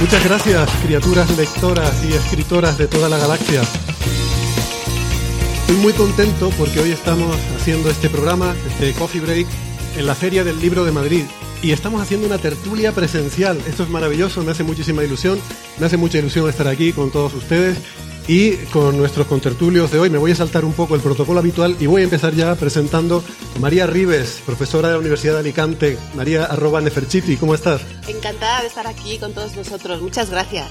Muchas gracias, criaturas lectoras y escritoras de toda la galaxia. Estoy muy contento porque hoy estamos haciendo este programa, este Coffee Break, en la Feria del Libro de Madrid. Y estamos haciendo una tertulia presencial. Esto es maravilloso, me hace muchísima ilusión. Me hace mucha ilusión estar aquí con todos ustedes. Y con nuestros contertulios de hoy me voy a saltar un poco el protocolo habitual y voy a empezar ya presentando a María Rives, profesora de la Universidad de Alicante. María arroba Neferchiti, ¿cómo estás? Encantada de estar aquí con todos vosotros. Muchas gracias.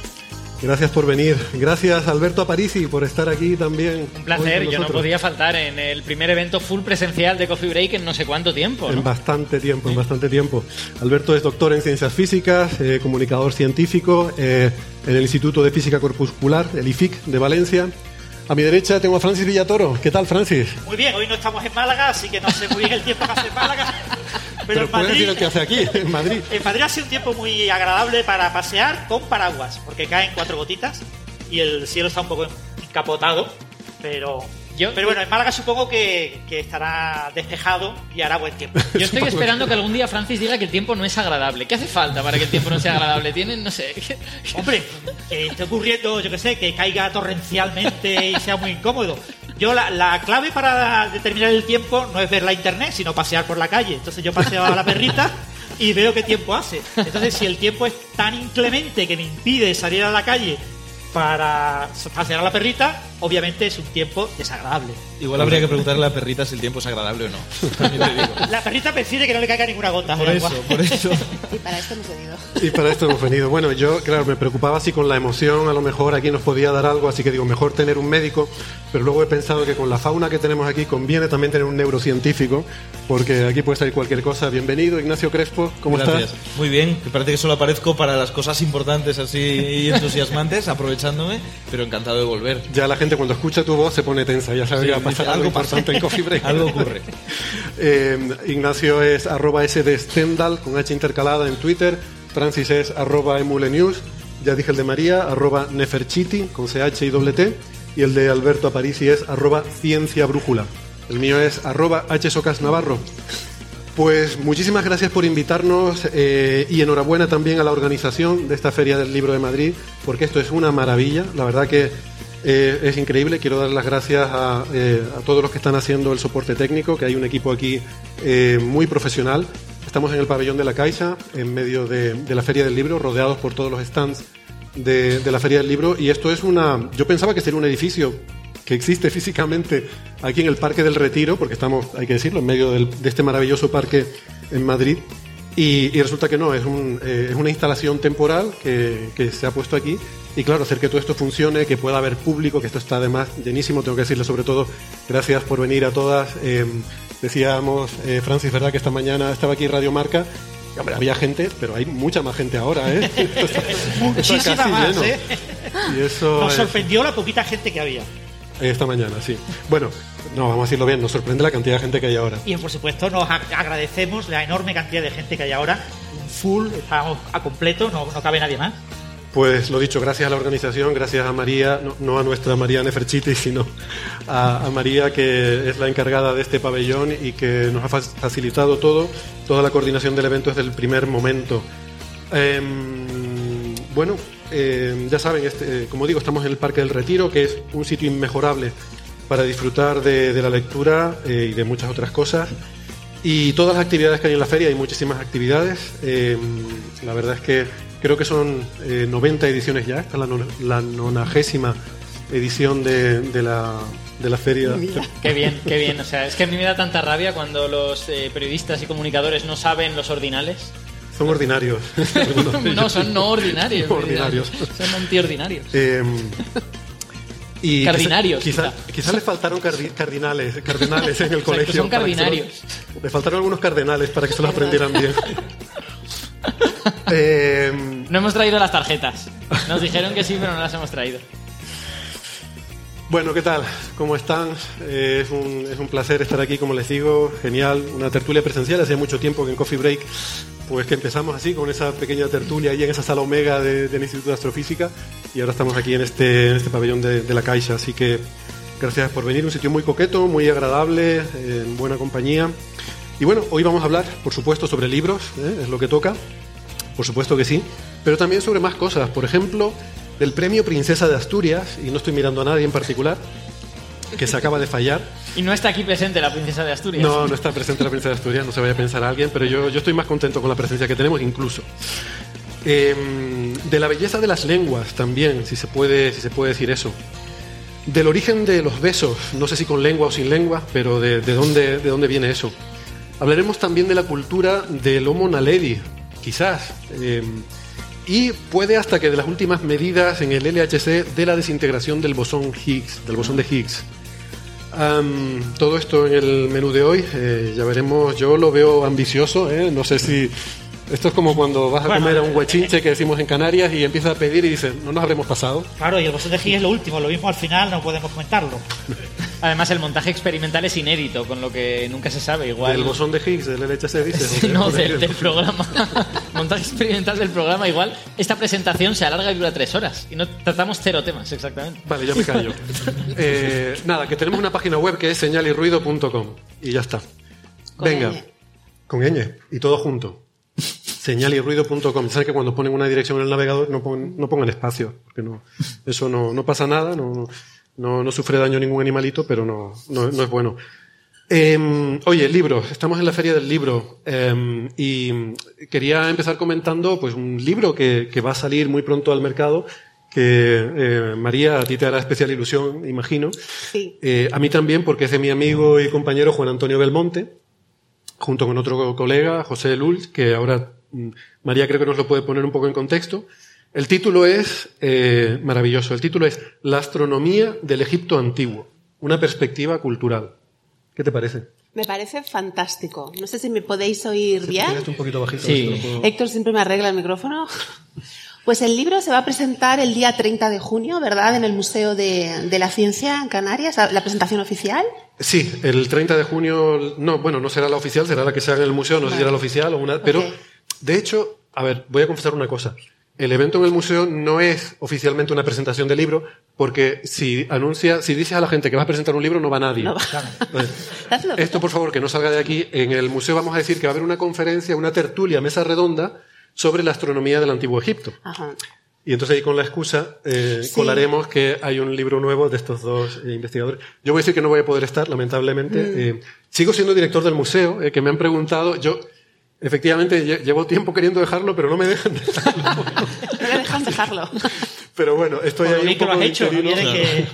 Gracias por venir. Gracias Alberto Aparici por estar aquí también. Un placer, yo no podía faltar en el primer evento full presencial de Coffee Break en no sé cuánto tiempo. En bastante tiempo, en bastante tiempo. Alberto es doctor en ciencias físicas, eh, comunicador científico eh, en el Instituto de Física Corpuscular, el IFIC de Valencia. A mi derecha tengo a Francis Villatoro. ¿Qué tal, Francis? Muy bien, hoy no estamos en Málaga, así que no sé muy bien el tiempo que hace en Málaga. Pero, en Madrid, decir lo que hace aquí, en Madrid. En Madrid ha sido un tiempo muy agradable para pasear con paraguas, porque caen cuatro gotitas y el cielo está un poco encapotado, pero pero bueno, en Málaga supongo que, estará despejado y hará buen tiempo. Yo estoy esperando que algún día Francis diga que el tiempo no es agradable. ¿Qué hace falta para que el tiempo no sea agradable? Tienen, no sé. Hombre, está ocurriendo, yo que sé, que caiga torrencialmente y sea muy incómodo. Yo la, la, clave para determinar el tiempo no es ver la internet, sino pasear por la calle. Entonces yo paseo a la perrita y veo qué tiempo hace. Entonces si el tiempo es tan inclemente que me impide salir a la calle para pasear a la perrita, obviamente es un tiempo desagradable. Igual habría que preguntarle a la perrita si el tiempo es agradable o no. La perrita prefiere que no le caiga ninguna gota. Por eso, por eso. Y para esto hemos venido. Y para esto hemos venido. Bueno, yo, claro, me preocupaba si con la emoción a lo mejor aquí nos podía dar algo, así que digo, mejor tener un médico, pero luego he pensado que con la fauna que tenemos aquí conviene también tener un neurocientífico, porque aquí puede salir cualquier cosa. Bienvenido, Ignacio Crespo, ¿cómo Gracias. estás? Muy bien, me parece que solo aparezco para las cosas importantes así y entusiasmantes, aprovechándome, pero encantado de volver. Ya la gente cuando escucha tu voz se pone tensa, ya sabe que va a pasar algo importante en Coffee Break. algo ocurre. Eh, Ignacio es arroba S de Stendhal con H intercalada en Twitter. Francis es arroba emulenews. Ya dije el de María, arroba Neferchiti con CH y doble T. Y el de Alberto Aparici es arroba Ciencia Brújula. El mío es arroba H Socas Navarro. Pues muchísimas gracias por invitarnos eh, y enhorabuena también a la organización de esta Feria del Libro de Madrid, porque esto es una maravilla. La verdad que eh, es increíble. Quiero dar las gracias eh, a, todos los que están haciendo el soporte técnico, que hay un equipo aquí muy profesional. Estamos en el pabellón de la Caixa, en medio de, la Feria del Libro, rodeados por todos los stands de la Feria del Libro. Y esto es una. Yo pensaba que sería un edificio que existe físicamente aquí en el Parque del Retiro, porque estamos, hay que decirlo, en medio de este maravilloso parque en Madrid. Y, resulta que no, es, un, eh, es una instalación temporal que, que, se ha puesto aquí. Y claro, hacer que todo esto funcione, que pueda haber público, que esto está además llenísimo. Tengo que decirle sobre todo gracias por venir a todas. Eh, decíamos, eh, Francis, ¿verdad? Que esta mañana estaba aquí Radio Marca Hombre, había gente, pero hay mucha más gente ahora, ¿eh? Muchísima más, ¿eh? Y eso Nos sorprendió la poquita gente que había. Esta mañana, sí. Bueno, no, vamos a decirlo bien, nos sorprende la cantidad de gente que hay ahora. Y por supuesto nos agradecemos la enorme cantidad de gente que hay ahora. Full, estamos a completo, no, no cabe nadie más. Pues lo dicho, gracias a la organización, gracias a María, no, a nuestra María Neferchiti, sino a, María, que es la encargada de este pabellón y que nos ha facilitado todo, toda la coordinación del evento desde el primer momento. Em, bueno, eh, ya saben, este, como digo, estamos en el Parque del Retiro, que es un sitio inmejorable para disfrutar de, la lectura eh, y de muchas otras cosas. Y todas las actividades que hay en la feria, hay muchísimas actividades. Eh, la verdad es que creo que son 90 ediciones ya, esta es la, nonagésima edición de, de la, de la feria. Qué bien, qué bien. O sea, es que a mí me da tanta rabia cuando los eh, periodistas y comunicadores no saben los ordinales. Son ordinarios. no, son no ordinarios. Ordinarios. Son antiordinarios. Eh, y Cardinarios, Quizá, quizá. quizá le faltaron cardi- cardinales, cardinales en el Exacto, colegio. son lo- cardinarios. le faltaron algunos cardenales para que se los aprendieran bien. Eh, No hemos traído las tarjetas. Nos dijeron que sí, pero no las hemos traído. Bueno, ¿qué tal? ¿Cómo están? Eh, es, un, es un placer estar aquí, como les digo, genial, una tertulia presencial. Hace mucho tiempo que en Coffee Break, pues que empezamos así, con esa pequeña tertulia ahí en esa sala omega de- del Instituto de Astrofísica, y ahora estamos aquí en este, en este pabellón de, de la Caixa. Así que gracias por venir, un sitio muy coqueto, muy agradable, en buena compañía. Y bueno, hoy vamos a hablar, por supuesto, sobre libros, ¿eh? es lo que toca. Por supuesto que sí, pero también sobre más cosas. Por ejemplo, del premio Princesa de Asturias, y no estoy mirando a nadie en particular, que se acaba de fallar. Y no está aquí presente la princesa de Asturias. No, no está presente la Princesa de Asturias, no se vaya a pensar a alguien, pero yo, yo estoy más contento con la presencia que tenemos, incluso. Eh, de la belleza de las lenguas también, si se puede, si se puede decir eso. Del origen de los besos, no sé si con lengua o sin lengua, pero de, de dónde, de dónde viene eso. Hablaremos también de la cultura del Homo naledi, quizás. eh, y puede hasta que de las últimas medidas en el LHC de la desintegración del bosón Higgs, del bosón de Higgs. Am, todo esto en el menú de hoy, eh, ya veremos, yo lo veo ambicioso, ¿eh? no sé si... Esto es como cuando vas a Bueno, comer a un huachinche que decimos en Canarias y empiezas a pedir y dices, no nos habremos pasado. Claro, y el bosón de Higgs es lo último, lo mismo al final, no podemos comentarlo. Además, el montaje experimental es inédito, con lo que nunca se sabe. Igual. El bosón de Higgs, del LHC, dices. No, del, del programa. montaje experimental del programa. Igual esta presentación se alarga y dura tres horas. Y no tratamos cero temas, exactamente. Vale, ya me callo. Eh, nada, que tenemos una página web que es señalirruido.com y ya está. Con Venga, ñ. con ñ y todo junto. Señalirruido.com. Sabes que cuando ponen una dirección en el navegador no pongan, no pongan espacio, porque no, eso no, no pasa nada, no, no, no sufre daño ningún animalito, pero no, no, no es bueno. Eh, oye, libros. Estamos en la feria del libro eh, y quería empezar comentando pues un libro que, que va a salir muy pronto al mercado que eh, María a ti te hará especial ilusión, imagino. Sí. Eh, a mí también porque es de mi amigo y compañero Juan Antonio Belmonte, junto con otro colega, José Lul, que ahora mm, María creo que nos lo puede poner un poco en contexto. El título es eh, maravilloso. El título es La astronomía del Egipto antiguo, una perspectiva cultural. ¿Qué te parece? Me parece fantástico. No sé si me podéis oír bien. Tiraste un poquito bajito. Sí. si puedo- Héctor siempre me arregla el micrófono. Pues el libro se va a presentar el día 30 de junio, ¿verdad? En el Museo de, de la Ciencia en Canarias, la presentación oficial. Sí, el 30 de junio, no, bueno, no será la oficial, será la que se haga en el museo, no sé si será la oficial o una, pero de hecho, a ver, voy a confesar una cosa. El evento en el museo no es oficialmente una presentación de libro, porque si anuncia, si dices a la gente que vas a presentar un libro, no va nadie. No va. Entonces, Hazlo. esto, por favor, que no salga de aquí. En el museo vamos a decir que va a haber una conferencia, una tertulia, mesa redonda sobre la astronomía del antiguo Egipto. Ajá. Y entonces ahí con la excusa eh, Sí. colaremos que hay un libro nuevo de estos dos eh, investigadores. Yo voy a decir que no voy a poder estar, lamentablemente. Mm. Eh, sigo siendo director del museo, eh, que me han preguntado. Yo, efectivamente, lle- llevo tiempo queriendo dejarlo, pero no me dejan dejarlo. No me dejan dejarlo. pero bueno, estoy Por ahí un bien que lo poco has hecho, no que,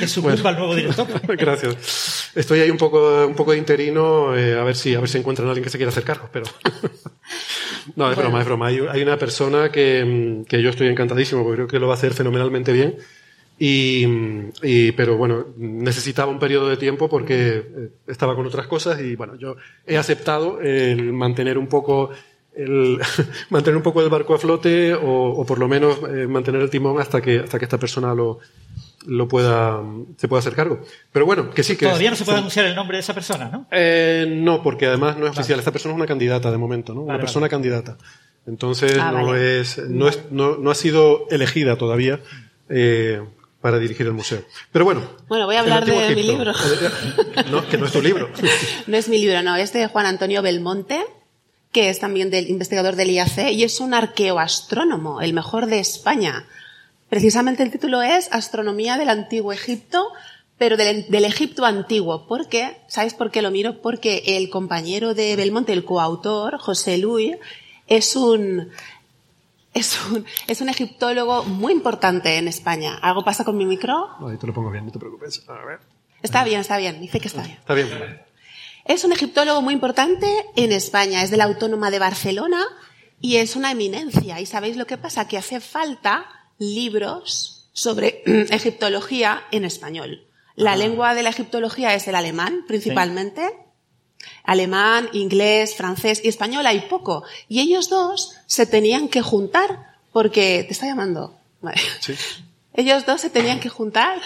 que sucumba el nuevo director. Gracias. Estoy ahí un poco, un poco de interino, eh, a ver si, a ver si encuentran a alguien que se quiera hacer cargo, pero. no, es broma, es broma. Hay, hay una persona que, mm, que yo estoy encantadísimo, porque creo que lo va a hacer fenomenalmente bien. Y, mm, y- pero bueno, necesitaba un periodo de tiempo porque eh, estaba con otras cosas y bueno, yo he aceptado el mantener un poco el mantener un poco el barco a flote o, o por lo menos eh, mantener el timón hasta que hasta que esta persona lo lo pueda se pueda hacer cargo. Pero bueno, que sí que Todavía no se puede anunciar el nombre de esa persona, ¿no? eh, no, porque además no es oficial. Esta persona es una candidata de momento, ¿no? Una Vale, persona candidata. Entonces Ah, no vale. es, no es, no, no ha sido elegida todavía eh, para dirigir el museo. Pero bueno. Bueno, voy a hablar de mi libro. No, que no es tu libro. No es mi libro, no, es de Juan Antonio Belmonte, que es también del investigador del IAC y es un arqueoastrónomo, el mejor de España. Precisamente el título es Astronomía del Antiguo Egipto, pero del, del Egipto antiguo. ¿Por qué? ¿Sabéis por qué lo miro? Porque el compañero de Belmonte, el coautor, José Luis, es un es un, es un egiptólogo muy importante en España. ¿Algo pasa con mi micro? Ahí te lo pongo bien, no te preocupes. A ver. Está bien, está bien. Dice que está bien. Está bien. Es un egiptólogo muy importante en España. Es de la Autónoma de Barcelona y es una eminencia. ¿Y sabéis lo que pasa? Que hace falta libros sobre egiptología en español. La lengua de la egiptología es el alemán, principalmente. Alemán, inglés, francés y español hay poco. Y ellos dos se tenían que juntar porque... ¿Te está llamando? Vale. Sí. Ellos dos se tenían que juntar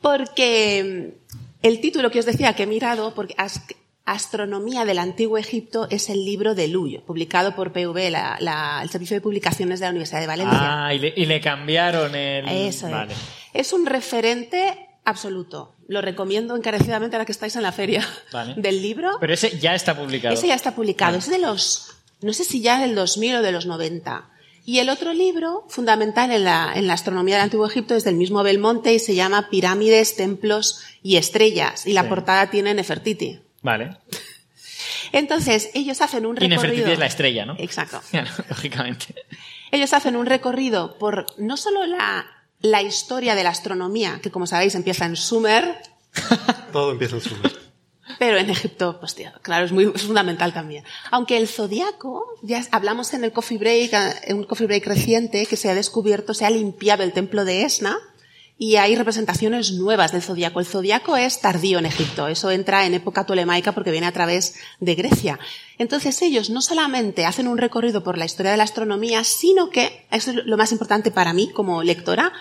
porque mm, el título que os decía que he mirado, porque As- Astronomía del Antiguo Egipto es el libro de Luyo, publicado por PV, la- la- el Servicio de Publicaciones de la Universidad de Valencia. Ah, y le, y le cambiaron el. Eso vale. es. Es un referente absoluto. Lo recomiendo encarecidamente ahora que estáis en la feria Vale. del libro. Pero ese ya está publicado. Ese ya está publicado. Es de los, no sé si ya del 2000 o de los 90. Y el otro libro, fundamental en la, en la astronomía del Antiguo Egipto, es del mismo Belmonte y se llama Pirámides, Templos y Estrellas. Y la Sí. portada tiene Nefertiti. Vale. Entonces, ellos hacen un Y recorrido. Nefertiti es la estrella, ¿no? Exacto. Claro, Lógicamente. Ellos hacen un recorrido por no solo la, la historia de la astronomía, que como sabéis empieza en Sumer, Todo empieza en Sumer. Pero en Egipto, pues claro, es muy fundamental también. Aunque el zodiaco, ya hablamos en el coffee break, eh, en un coffee break reciente, que se ha descubierto, se ha limpiado el templo de Esna y hay representaciones nuevas del zodiaco. El zodiaco es tardío en Egipto, eso entra en época tolemaica porque viene a través de Grecia. Entonces ellos no solamente hacen un recorrido por la historia de la astronomía, sino que, eso es lo más importante para mí como lectora,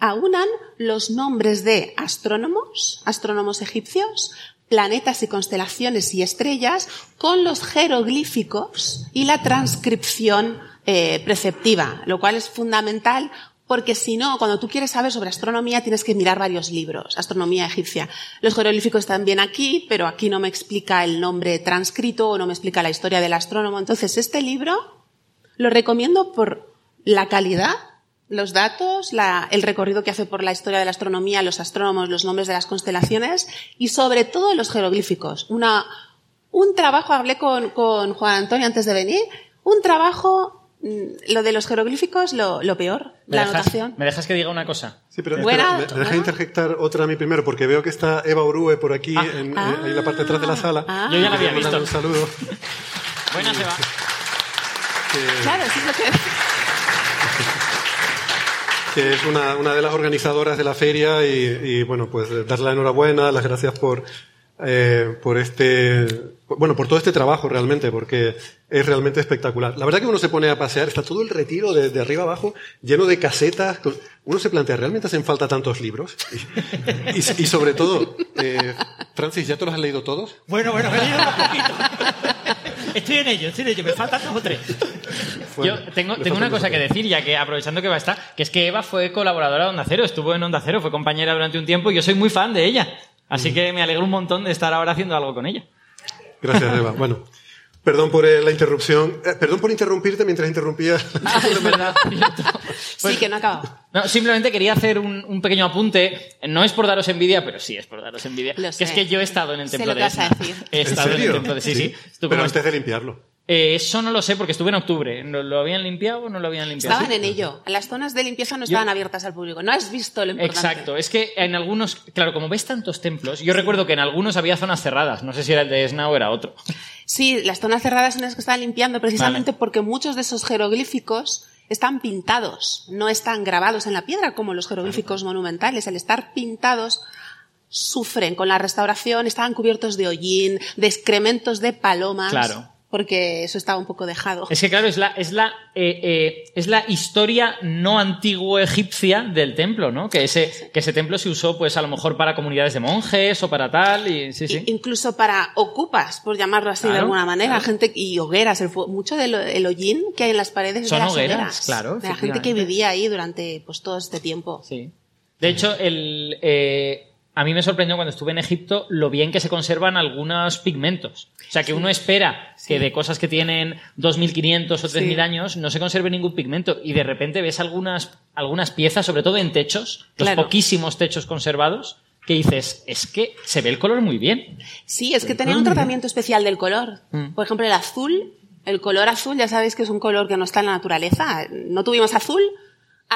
aunan los nombres de astrónomos, astrónomos egipcios, planetas y constelaciones y estrellas con los jeroglíficos y la transcripción eh, preceptiva, lo cual es fundamental porque si no, cuando tú quieres saber sobre astronomía tienes que mirar varios libros, astronomía egipcia. Los jeroglíficos están bien aquí, pero aquí no me explica el nombre transcrito o no me explica la historia del astrónomo. Entonces, este libro lo recomiendo por la calidad, los datos, la- el recorrido que hace por la historia de la astronomía, los astrónomos, los nombres de las constelaciones y sobre todo los jeroglíficos. Una, un trabajo, hablé con, con Juan Antonio antes de venir, un trabajo, mm, lo de los jeroglíficos, lo, lo peor, ¿Me la dejas, anotación. ¿Me dejas que diga una cosa? Sí, pero espera, me, me deja buena. interjectar otra a mí primero, porque veo que está Eva Urue por aquí, Ah. en, Ah. en la parte de atrás de la sala. Ah. Yo ya la había visto. Un saludo. Buena se va. que- Claro, eso es lo que... que es una, una de las organizadoras de la feria y, bueno, pues darle la enhorabuena, las gracias por, eh, por este, bueno, por todo este trabajo realmente, porque es realmente espectacular. La verdad que uno se pone a pasear, está todo el retiro de, arriba abajo lleno de casetas. uno se plantea, ¿realmente hacen falta tantos libros? Y sobre todo, eh, Francis, ¿ya te los has leído todos? Bueno, bueno, me he leído un poquito. Estoy en ello, estoy en ello. Me faltan dos o tres. Yo tengo, tengo una cosa que decir, ya que aprovechando que va a estar, que es que Eva fue colaboradora de Onda Cero, estuvo en Onda Cero, fue compañera durante un tiempo y yo soy muy fan de ella. Así que me alegro un montón de estar ahora haciendo algo con ella. Gracias, Eva. Bueno, perdón por eh, la interrupción. Eh, perdón por interrumpirte mientras interrumpía. es verdad, cierto. sí, que no ha acabado. No, simplemente quería hacer un, un pequeño apunte. No es por daros envidia, pero sí es por daros envidia. Lo que sé. es que yo he estado en el templo de vas a Esna. decir. He ¿En estado en, serio? el templo de sí, sí. Tú Pero antes de limpiarlo. Eh, eso no lo sé porque estuve en octubre. ¿No ¿Lo habían limpiado o no lo habían limpiado? Estaban en ello. Las zonas de limpieza no estaban abiertas al público. No has visto lo importante. Exacto, es que en algunos, claro, como ves tantos templos, yo recuerdo que en algunos había zonas cerradas, no sé si era el de Esna o era otro. Sí, las zonas cerradas son las que están limpiando precisamente Vale. porque muchos de esos jeroglíficos están pintados, no están grabados en la piedra como los jeroglíficos monumentales. Al estar pintados, sufren con la restauración, estaban cubiertos de hollín, de excrementos de palomas. Claro. Porque eso estaba un poco dejado. Es que claro, es la, es la, eh, eh, es la historia no antiguo egipcia del templo, ¿no? Que ese, que ese templo se usó, pues a lo mejor para comunidades de monjes o para tal, y sí, sí. Incluso para ocupas, por llamarlo así de alguna manera, claro. gente y hogueras, el, mucho del el hollín que hay en las paredes Son de las hogueras, hogueras, claro, de la gente que vivía ahí durante pues todo este tiempo. Sí. De hecho, el, eh, a mí me sorprendió cuando estuve en Egipto lo bien que se conservan algunos pigmentos. O sea, que uno espera que de cosas que tienen 2.500 o 3.000 Sí. años no se conserve ningún pigmento y de repente ves algunas, algunas piezas, sobre todo en techos, los Claro. poquísimos techos conservados, que dices, es que se ve el color muy bien. Sí, es que tenían un tratamiento especial del color. Mm. Por ejemplo, el azul El color azul, ya sabéis que es un color que no está en la naturaleza. No tuvimos azul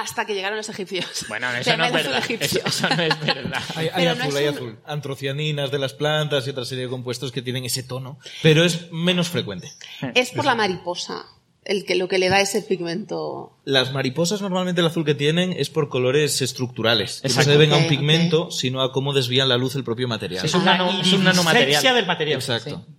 hasta que llegaron los egipcios. Bueno, eso no es verdad. egipcio. Eso, eso no es verdad. Hay, hay Pero no azul, es hay un- azul. Antrocianinas de las plantas y otra serie de compuestos que tienen ese tono, pero es menos frecuente. Es por la mariposa el que, lo que le da ese pigmento. Las mariposas normalmente el azul que tienen es por colores estructurales. que No se deben a un pigmento, sino a cómo desvían la luz el propio material. Es un, La nano, es un nanomaterial. iridiscencia del material. Exacto. Sí.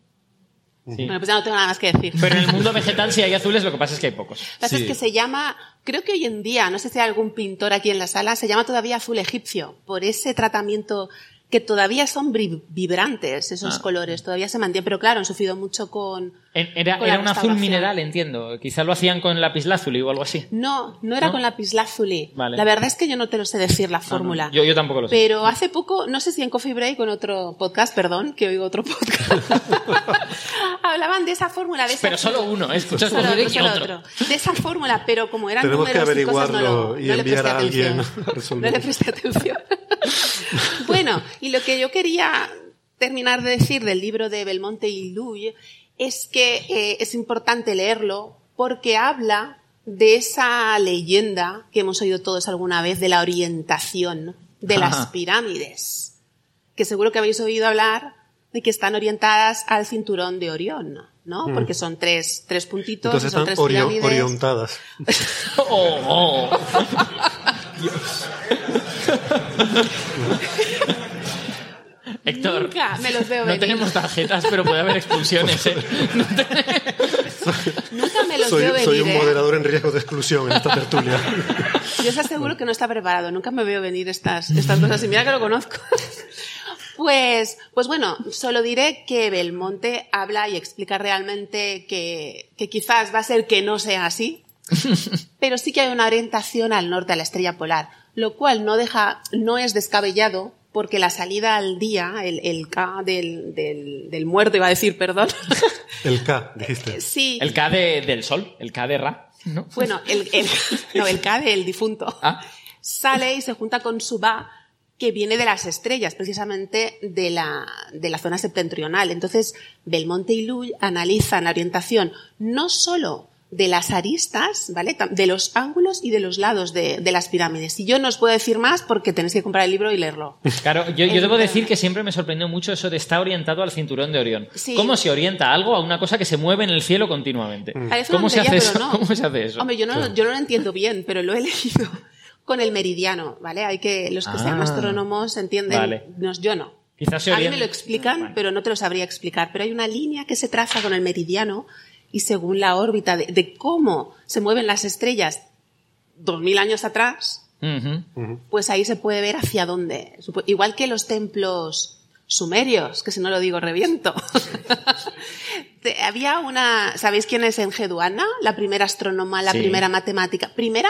Bueno, pues ya no tengo nada más que decir. Pero en el mundo vegetal si hay azules, lo que pasa es que hay pocos. Lo que pasa Sí. es que se llama, creo que hoy en día, no sé si hay algún pintor aquí en la sala, se llama todavía azul egipcio, por ese tratamiento que todavía son vibrantes esos Ah. colores, todavía se mantienen, pero claro, han sufrido mucho con... Era, con la era un azul mineral, entiendo. Quizá lo hacían con lapislázuli o algo así. No, no era ¿No? con lapislázuli. Vale. La verdad es que yo no te lo sé decir la Ah, no. fórmula. Yo, yo tampoco lo sé. Pero hace poco, no sé si en Coffee Break o en otro podcast, perdón, que oigo otro podcast, hablaban de esa fórmula. De esa Pero solo uno, ¿eh? Escuchas Solo, y solo otro. otro. De esa fórmula, pero como eran Tenemos que números y cosas, no, averiguarlo lo- y no le enviar presté a alguien atención. a resolver No le presté atención. bueno, y lo que yo quería terminar de decir del libro de Belmonte y Luy es que eh, es importante leerlo porque habla de esa leyenda que hemos oído todos alguna vez de la orientación de las pirámides, que seguro que habéis oído hablar de que están orientadas al cinturón de Orión, ¿no? Porque son tres, tres puntitos, Mm. Entonces son están tres orio- pirámides. orientadas. Oh, oh. Héctor, Nunca me los veo no venir. tenemos tarjetas, pero puede haber expulsiones. ¿eh? No te- Nunca me los Soy, veo venir. soy un ¿eh? moderador en riesgo de exclusión en esta tertulia. Yo os aseguro que no está preparado. Nunca me veo venir estas, estas cosas. Y mira que lo conozco. Pues, pues bueno, solo diré que Belmonte habla y explica realmente que, que quizás va a ser que no sea así, pero sí que hay una orientación al norte, a la estrella polar, lo cual no deja, no es descabellado, porque la salida al día, el, el K del, del, del muerto, iba a decir, perdón. El K, dijiste. sí. El K de- del sol, el K de Ra. ¿no? Bueno, el, el, no, el K del difunto. Ah. Sale y se junta con su Ba, que viene de las estrellas, precisamente de la, de la zona septentrional. Entonces, Belmonte y Lull analizan la orientación no solo de las aristas, ¿vale? De los ángulos y de los lados de, de las pirámides. Y yo no os puedo decir más porque tenéis que comprar el libro y leerlo. Claro, yo, yo debo decir que siempre me sorprendió mucho eso de estar orientado al cinturón de Orión. Sí. ¿Cómo se orienta algo a una cosa que se mueve en el cielo continuamente? Parece una ¿Cómo se hace eso? no. ¿Cómo se hace eso? Hombre, yo no, yo no lo entiendo bien, pero lo he leído con el meridiano, ¿vale? Hay que, los que sean Ah. astrónomos entienden, Vale. no, yo no. Quizás se A mí me lo explican, Bueno. pero no te lo sabría explicar. Pero hay una línea que se traza con el meridiano y según la órbita de, de cómo se mueven las estrellas dos mil años atrás, pues ahí se puede ver hacia dónde. Igual que los templos sumerios, que si no lo digo reviento. Había una, ¿sabéis quién es Engeduana? La primera astrónoma, la Sí. primera matemática. Primera,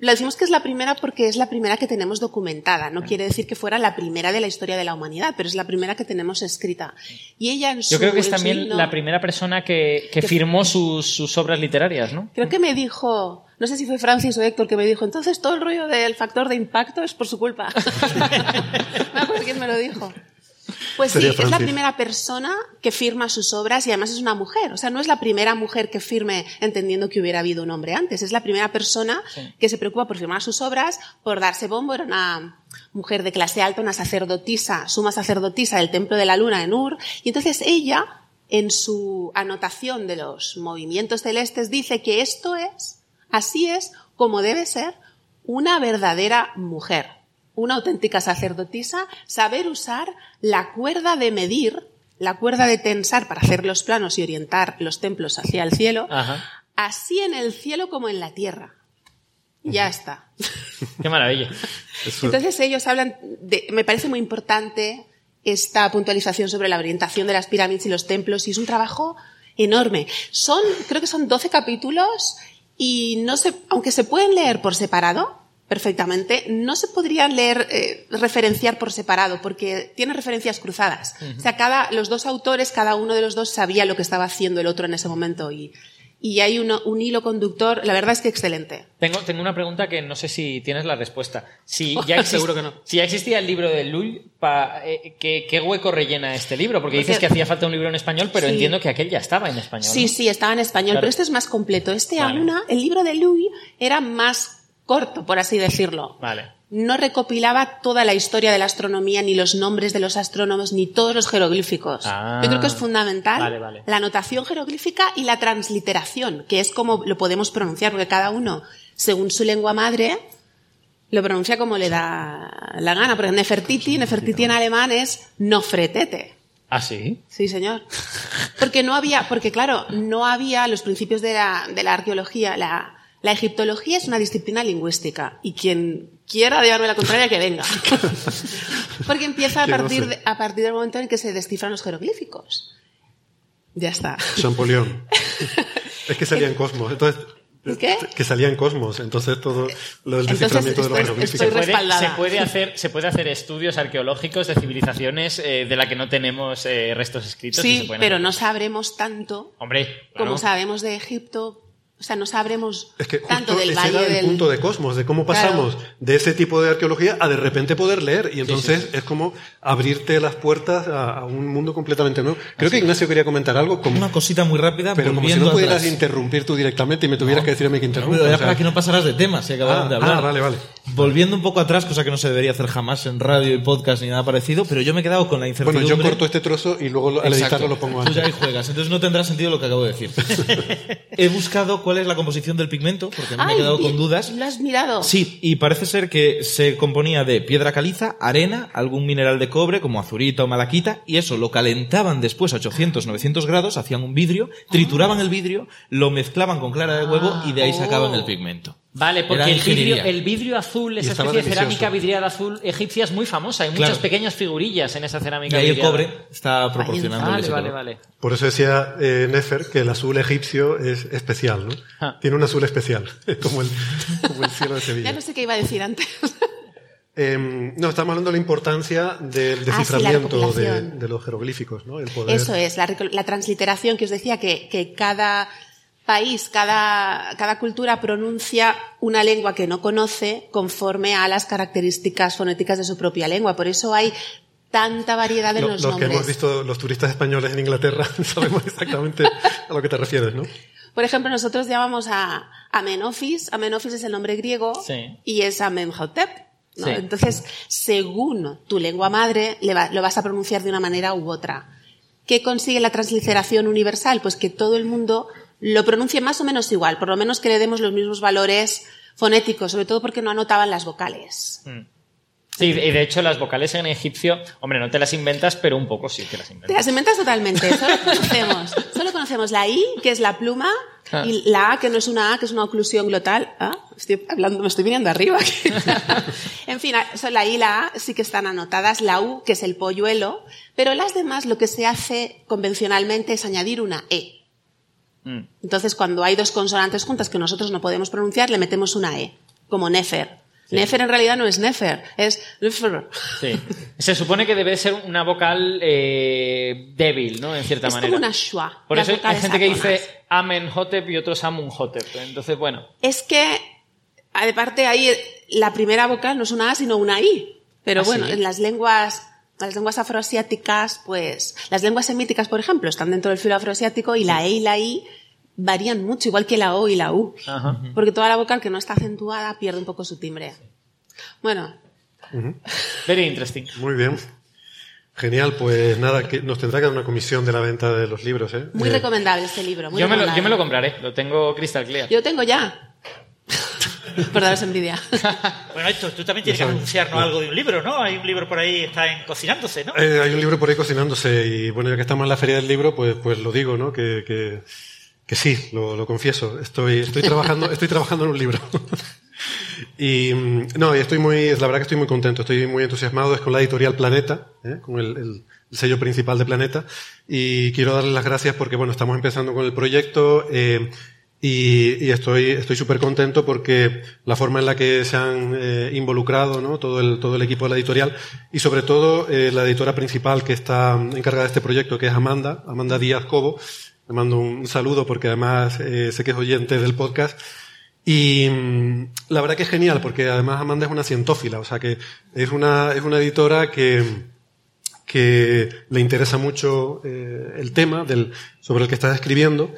lo decimos que es la primera porque es la primera que tenemos documentada. No quiere decir que fuera la primera de la historia de la humanidad, pero es la primera que tenemos escrita. Y ella en su, Yo creo que es también la primera persona que, que firmó sus, sus obras literarias, ¿no? Creo que me dijo, no sé si fue Francis o Héctor que me dijo, entonces todo el rollo del factor de impacto es por su culpa. no acuerdo quién me lo dijo. Pues sí, es la primera persona que firma sus obras y además es una mujer. O sea, no es la primera mujer que firme entendiendo que hubiera habido un hombre antes. Es la primera persona que se preocupa por firmar sus obras, por darse bombo. Era una mujer de clase alta, una sacerdotisa, suma sacerdotisa del Templo de la Luna en Ur. Y entonces ella, en su anotación de los movimientos celestes, dice que esto es, así es como debe ser una verdadera mujer una auténtica sacerdotisa, saber usar la cuerda de medir, la cuerda de tensar para hacer los planos y orientar los templos hacia el cielo, Ajá. así en el cielo como en la tierra. Ya está. Qué maravilla. Entonces ellos hablan de, me parece muy importante esta puntualización sobre la orientación de las pirámides y los templos y es un trabajo enorme. Son, creo que son 12 capítulos y no se, aunque se pueden leer por separado, perfectamente, no se podrían leer, eh, referenciar por separado, porque tiene referencias cruzadas. O sea, cada, los dos autores, cada uno de los dos sabía lo que estaba haciendo el otro en ese momento y, y hay uno- un hilo conductor, la verdad es que excelente. Tengo, tengo una pregunta que no sé si tienes la respuesta. Si ya, exist- Seguro que no. si ya existía el libro de Lull, pa- eh, ¿qué, qué hueco rellena este libro? Porque dices que hacía falta un libro en español, pero Sí. entiendo que aquel ya estaba en español. Sí, ¿no? sí, estaba en español, Claro. pero este es más completo. Este Vale. aún, el libro de Louis era más corto, por así decirlo. Vale. No recopilaba toda la historia de la astronomía, ni los nombres de los astrónomos, ni todos los jeroglíficos. Ah. Yo creo que es fundamental Vale, vale. la notación jeroglífica y la transliteración, que es como lo podemos pronunciar, porque cada uno, según su lengua madre, lo pronuncia como le da la gana. Porque Nefertiti, Nefertiti en alemán es Nofretete. ¿Ah, sí? Sí, señor. Porque no había, porque claro, no había los principios de la, de la arqueología. La, la egiptología es una disciplina lingüística y quien quiera llevarme la contraria que venga. Porque empieza a partir, de- a partir del momento en que se descifran los jeroglíficos. Ya está. Champollion. es que salía en Cosmos. Entonces, ¿Qué? Que salía en Cosmos. Entonces todo lo del desciframiento de los jeroglíficos. Se estoy puede, respaldada. se puede hacer, se puede hacer estudios arqueológicos de civilizaciones eh, de la que no tenemos eh, restos escritos. y se Sí, pero hacer. no sabremos tanto Hombre, como sabemos de Egipto. O sea, no sabremos Es que tanto del ese valle era el del... punto de Cosmos, de cómo Claro. pasamos de ese tipo de arqueología a de repente poder leer. Y entonces es como abrirte las puertas a, a un mundo completamente nuevo. Creo que Ignacio quería comentar algo, como, Una cosita muy rápida, pero como si no pudieras atrás. interrumpir tú directamente y me tuvieras que decir a mí que interrumpa. Era o sea- para que no pasaras de tema, si acabaron Ah, de hablar. ah, vale, vale. Volviendo un poco atrás, cosa que no se debería hacer jamás en radio y podcast ni nada parecido, pero yo me he quedado con la Bueno, incertidumbre. yo corto este trozo y luego lo- al Exacto. editarlo lo pongo Tú ya ahí antes. juegas, entonces no tendrá sentido lo que acabo de decir. He buscado cuál es la composición del pigmento, porque me he quedado con dudas. ¿Lo has mirado? Sí, y parece ser que se componía de piedra caliza, arena, algún mineral de cobre como azurita o malaquita, y eso lo calentaban después a 800, 900 grados, hacían un vidrio, trituraban el vidrio, lo mezclaban con clara de huevo y de ahí sacaban el pigmento. Vale, porque el vidrio, el vidrio azul, esa especie de cerámica vidriada azul egipcia es muy famosa. Hay Claro. muchas pequeñas figurillas en esa Y cerámica ahí el cobre está proporcionando Vale, ese vale, color. vale. Por eso decía eh, Nefer que el azul egipcio es especial, ¿no? Ah. Tiene un azul especial, como el, como el cielo de Sevilla. Ya no sé qué iba a decir antes. Em, no, estamos hablando de la importancia del Ah, sí, desciframiento de, de los jeroglíficos, ¿no? El poder. Eso es, la, la transliteración que os decía que, que cada país, cada, cada cultura pronuncia una lengua que no conoce conforme a las características fonéticas de su propia lengua. Por eso hay tanta variedad en Lo- los los que nombres. hemos visto los turistas españoles en Inglaterra sabemos exactamente a lo que te refieres, ¿no? Por ejemplo, nosotros llamamos a Amenofis. Amenofis es el nombre griego Sí. y es Amenhotep. ¿no? Sí. Entonces, según tu lengua madre, le va- lo vas a pronunciar de una manera u otra. ¿Qué consigue la transliteración universal? Pues que todo el mundo lo pronuncie más o menos igual, por lo menos que le demos los mismos valores fonéticos, sobre todo porque no anotaban las vocales. Sí, y de hecho las vocales en egipcio, hombre, no te las inventas, pero un poco sí te las Te inventas. las inventas totalmente. Solo conocemos, solo conocemos la I, que es la pluma, Ah. y la A, que no es una A, que es una oclusión glotal. Ah, estoy hablando, me estoy viniendo arriba. en fin, son la I y la A sí que están anotadas, la U, que es el polluelo, pero las demás lo que se hace convencionalmente es añadir una E. Mm. Entonces, cuando hay dos consonantes juntas que nosotros no podemos pronunciar, le metemos una E, como Nefer. Nefer en realidad no es Nefer, es Nefer. Sí. Se supone que debe ser una vocal eh, débil, ¿no? En cierta Es manera. como una schwa. Por eso hay gente que dice Amenhotep y otros Amunhotep. Entonces, bueno. Es que, aparte ahí, la primera vocal no es una A, sino una I. Pero ¿Ah, bueno, sí? en las lenguas, las lenguas afroasiáticas, pues, las lenguas semíticas, por ejemplo, están dentro del filo afroasiático y la E y la I varían mucho, igual que la O y la U. Ajá. Porque toda la vocal que no está acentuada pierde un poco su timbre. Bueno, Very interesting. Muy bien. Genial, pues nada, que nos tendrá que dar una comisión de la venta de los libros, ¿eh? muy Eh, recomendable este libro. Muy Yo me, lo, recomendable. yo me lo compraré, lo tengo crystal clear. Yo tengo ya. Por daros envidia. Bueno, esto, tú también tienes que anunciarnos algo de un libro, ¿no? Hay un libro por ahí que está en cocinándose, ¿no? Eh, hay un libro por ahí cocinándose y bueno, ya que estamos en la feria del libro, pues, pues lo digo, ¿no? Que, que, que sí, lo, lo confieso. Estoy, estoy trabajando, estoy trabajando en un libro. y mm, no, y estoy muy, la verdad que estoy muy contento, estoy muy entusiasmado. Es con la editorial Planeta, ¿eh? con el, el- el sello principal de Planeta. Y quiero darles las gracias porque bueno, estamos empezando con el proyecto. eh, y, y estoy estoy súper contento porque la forma en la que se han eh, involucrado ¿no? todo el todo el equipo de la editorial y sobre todo eh, la editora principal que está encargada de este proyecto que es Amanda Amanda Díaz Cobo Le mando un saludo porque además eh, sé que es oyente del podcast. Y mm, la verdad que es genial porque además Amanda es una cientófila, o sea que es una, es una editora que, que le interesa mucho eh, el tema del, sobre el que está escribiendo.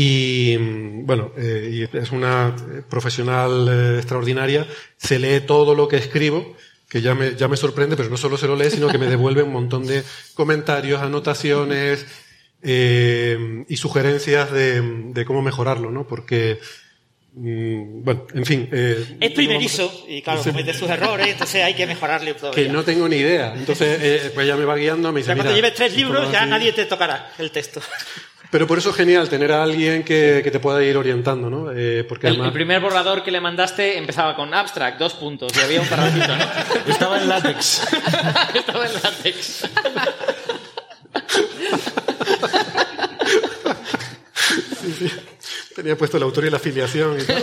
Y bueno, eh, es una profesional eh, extraordinaria, se lee todo lo que escribo, que ya me, ya me sorprende, pero no solo se lo lee, sino que me devuelve un montón de comentarios, anotaciones eh, y sugerencias de, de cómo mejorarlo, ¿no? Porque Mm, bueno, en fin. Eh, es primerizo y claro, comete sus errores, entonces hay que mejorarle todo. Que no tengo ni idea. Entonces, eh, pues ya me va guiando, me dice. Ya cuando mira, lleves tres libros, ya va así". nadie te tocará el texto. Pero por eso es genial tener a alguien que, que te pueda ir orientando, ¿no? Eh, porque El, además. el primer borrador que le mandaste empezaba con abstract, dos puntos, y había un parrafito, ¿no? Estaba en látex. Estaba en látex. Tenía puesto el autor y la afiliación y tal.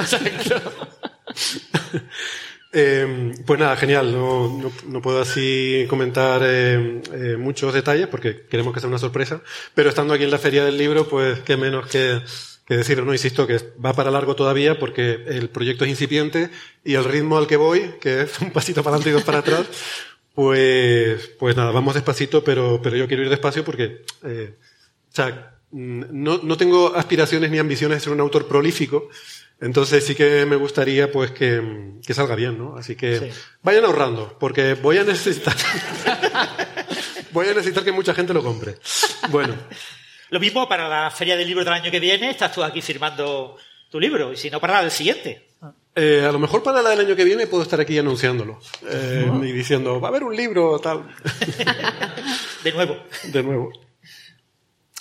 Eh, pues nada, genial. No, no, puedo así comentar eh, eh, muchos detalles porque queremos que sea una sorpresa. Pero estando aquí en la Feria del Libro, pues qué menos que, que decirlo. No insisto que va para largo todavía porque el proyecto es incipiente y el ritmo al que voy, que es un pasito para adelante y dos para atrás, pues, pues nada, vamos despacito, pero, pero yo quiero ir despacio porque, eh, o sea, mm, no, no tengo aspiraciones ni ambiciones de ser un autor prolífico, entonces sí que me gustaría pues que, que salga bien, ¿no? Así que vayan ahorrando, porque voy a necesitar, voy a necesitar que mucha gente lo compre. Bueno, Lo mismo para la Feria del Libro del año que viene, estás tú aquí firmando tu libro, y si no, para la del siguiente. eh, a lo mejor para la del año que viene puedo estar aquí anunciándolo eh, y diciendo, va a haber un libro tal. De nuevo. De nuevo.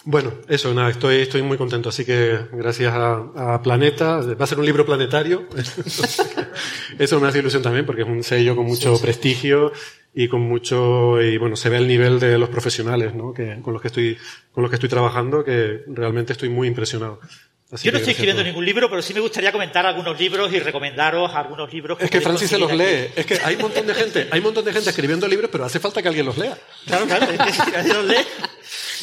Bueno, eso, nada, estoy, estoy muy contento. Así que gracias a, a Planeta, va a ser un libro planetario. eso me hace ilusión también porque es un sello con mucho prestigio y con mucho, y bueno, se ve el nivel de los profesionales, ¿no? Que, con los que estoy, con los que estoy trabajando, que realmente estoy muy impresionado. Así Yo no que estoy escribiendo ningún libro, pero sí me gustaría comentar algunos libros y recomendaros algunos libros. Es que Francis se los lee. Es que hay un montón de gente, hay un montón de gente escribiendo libros, pero hace falta que alguien los lea. Claro, claro, es que si nadie los lee.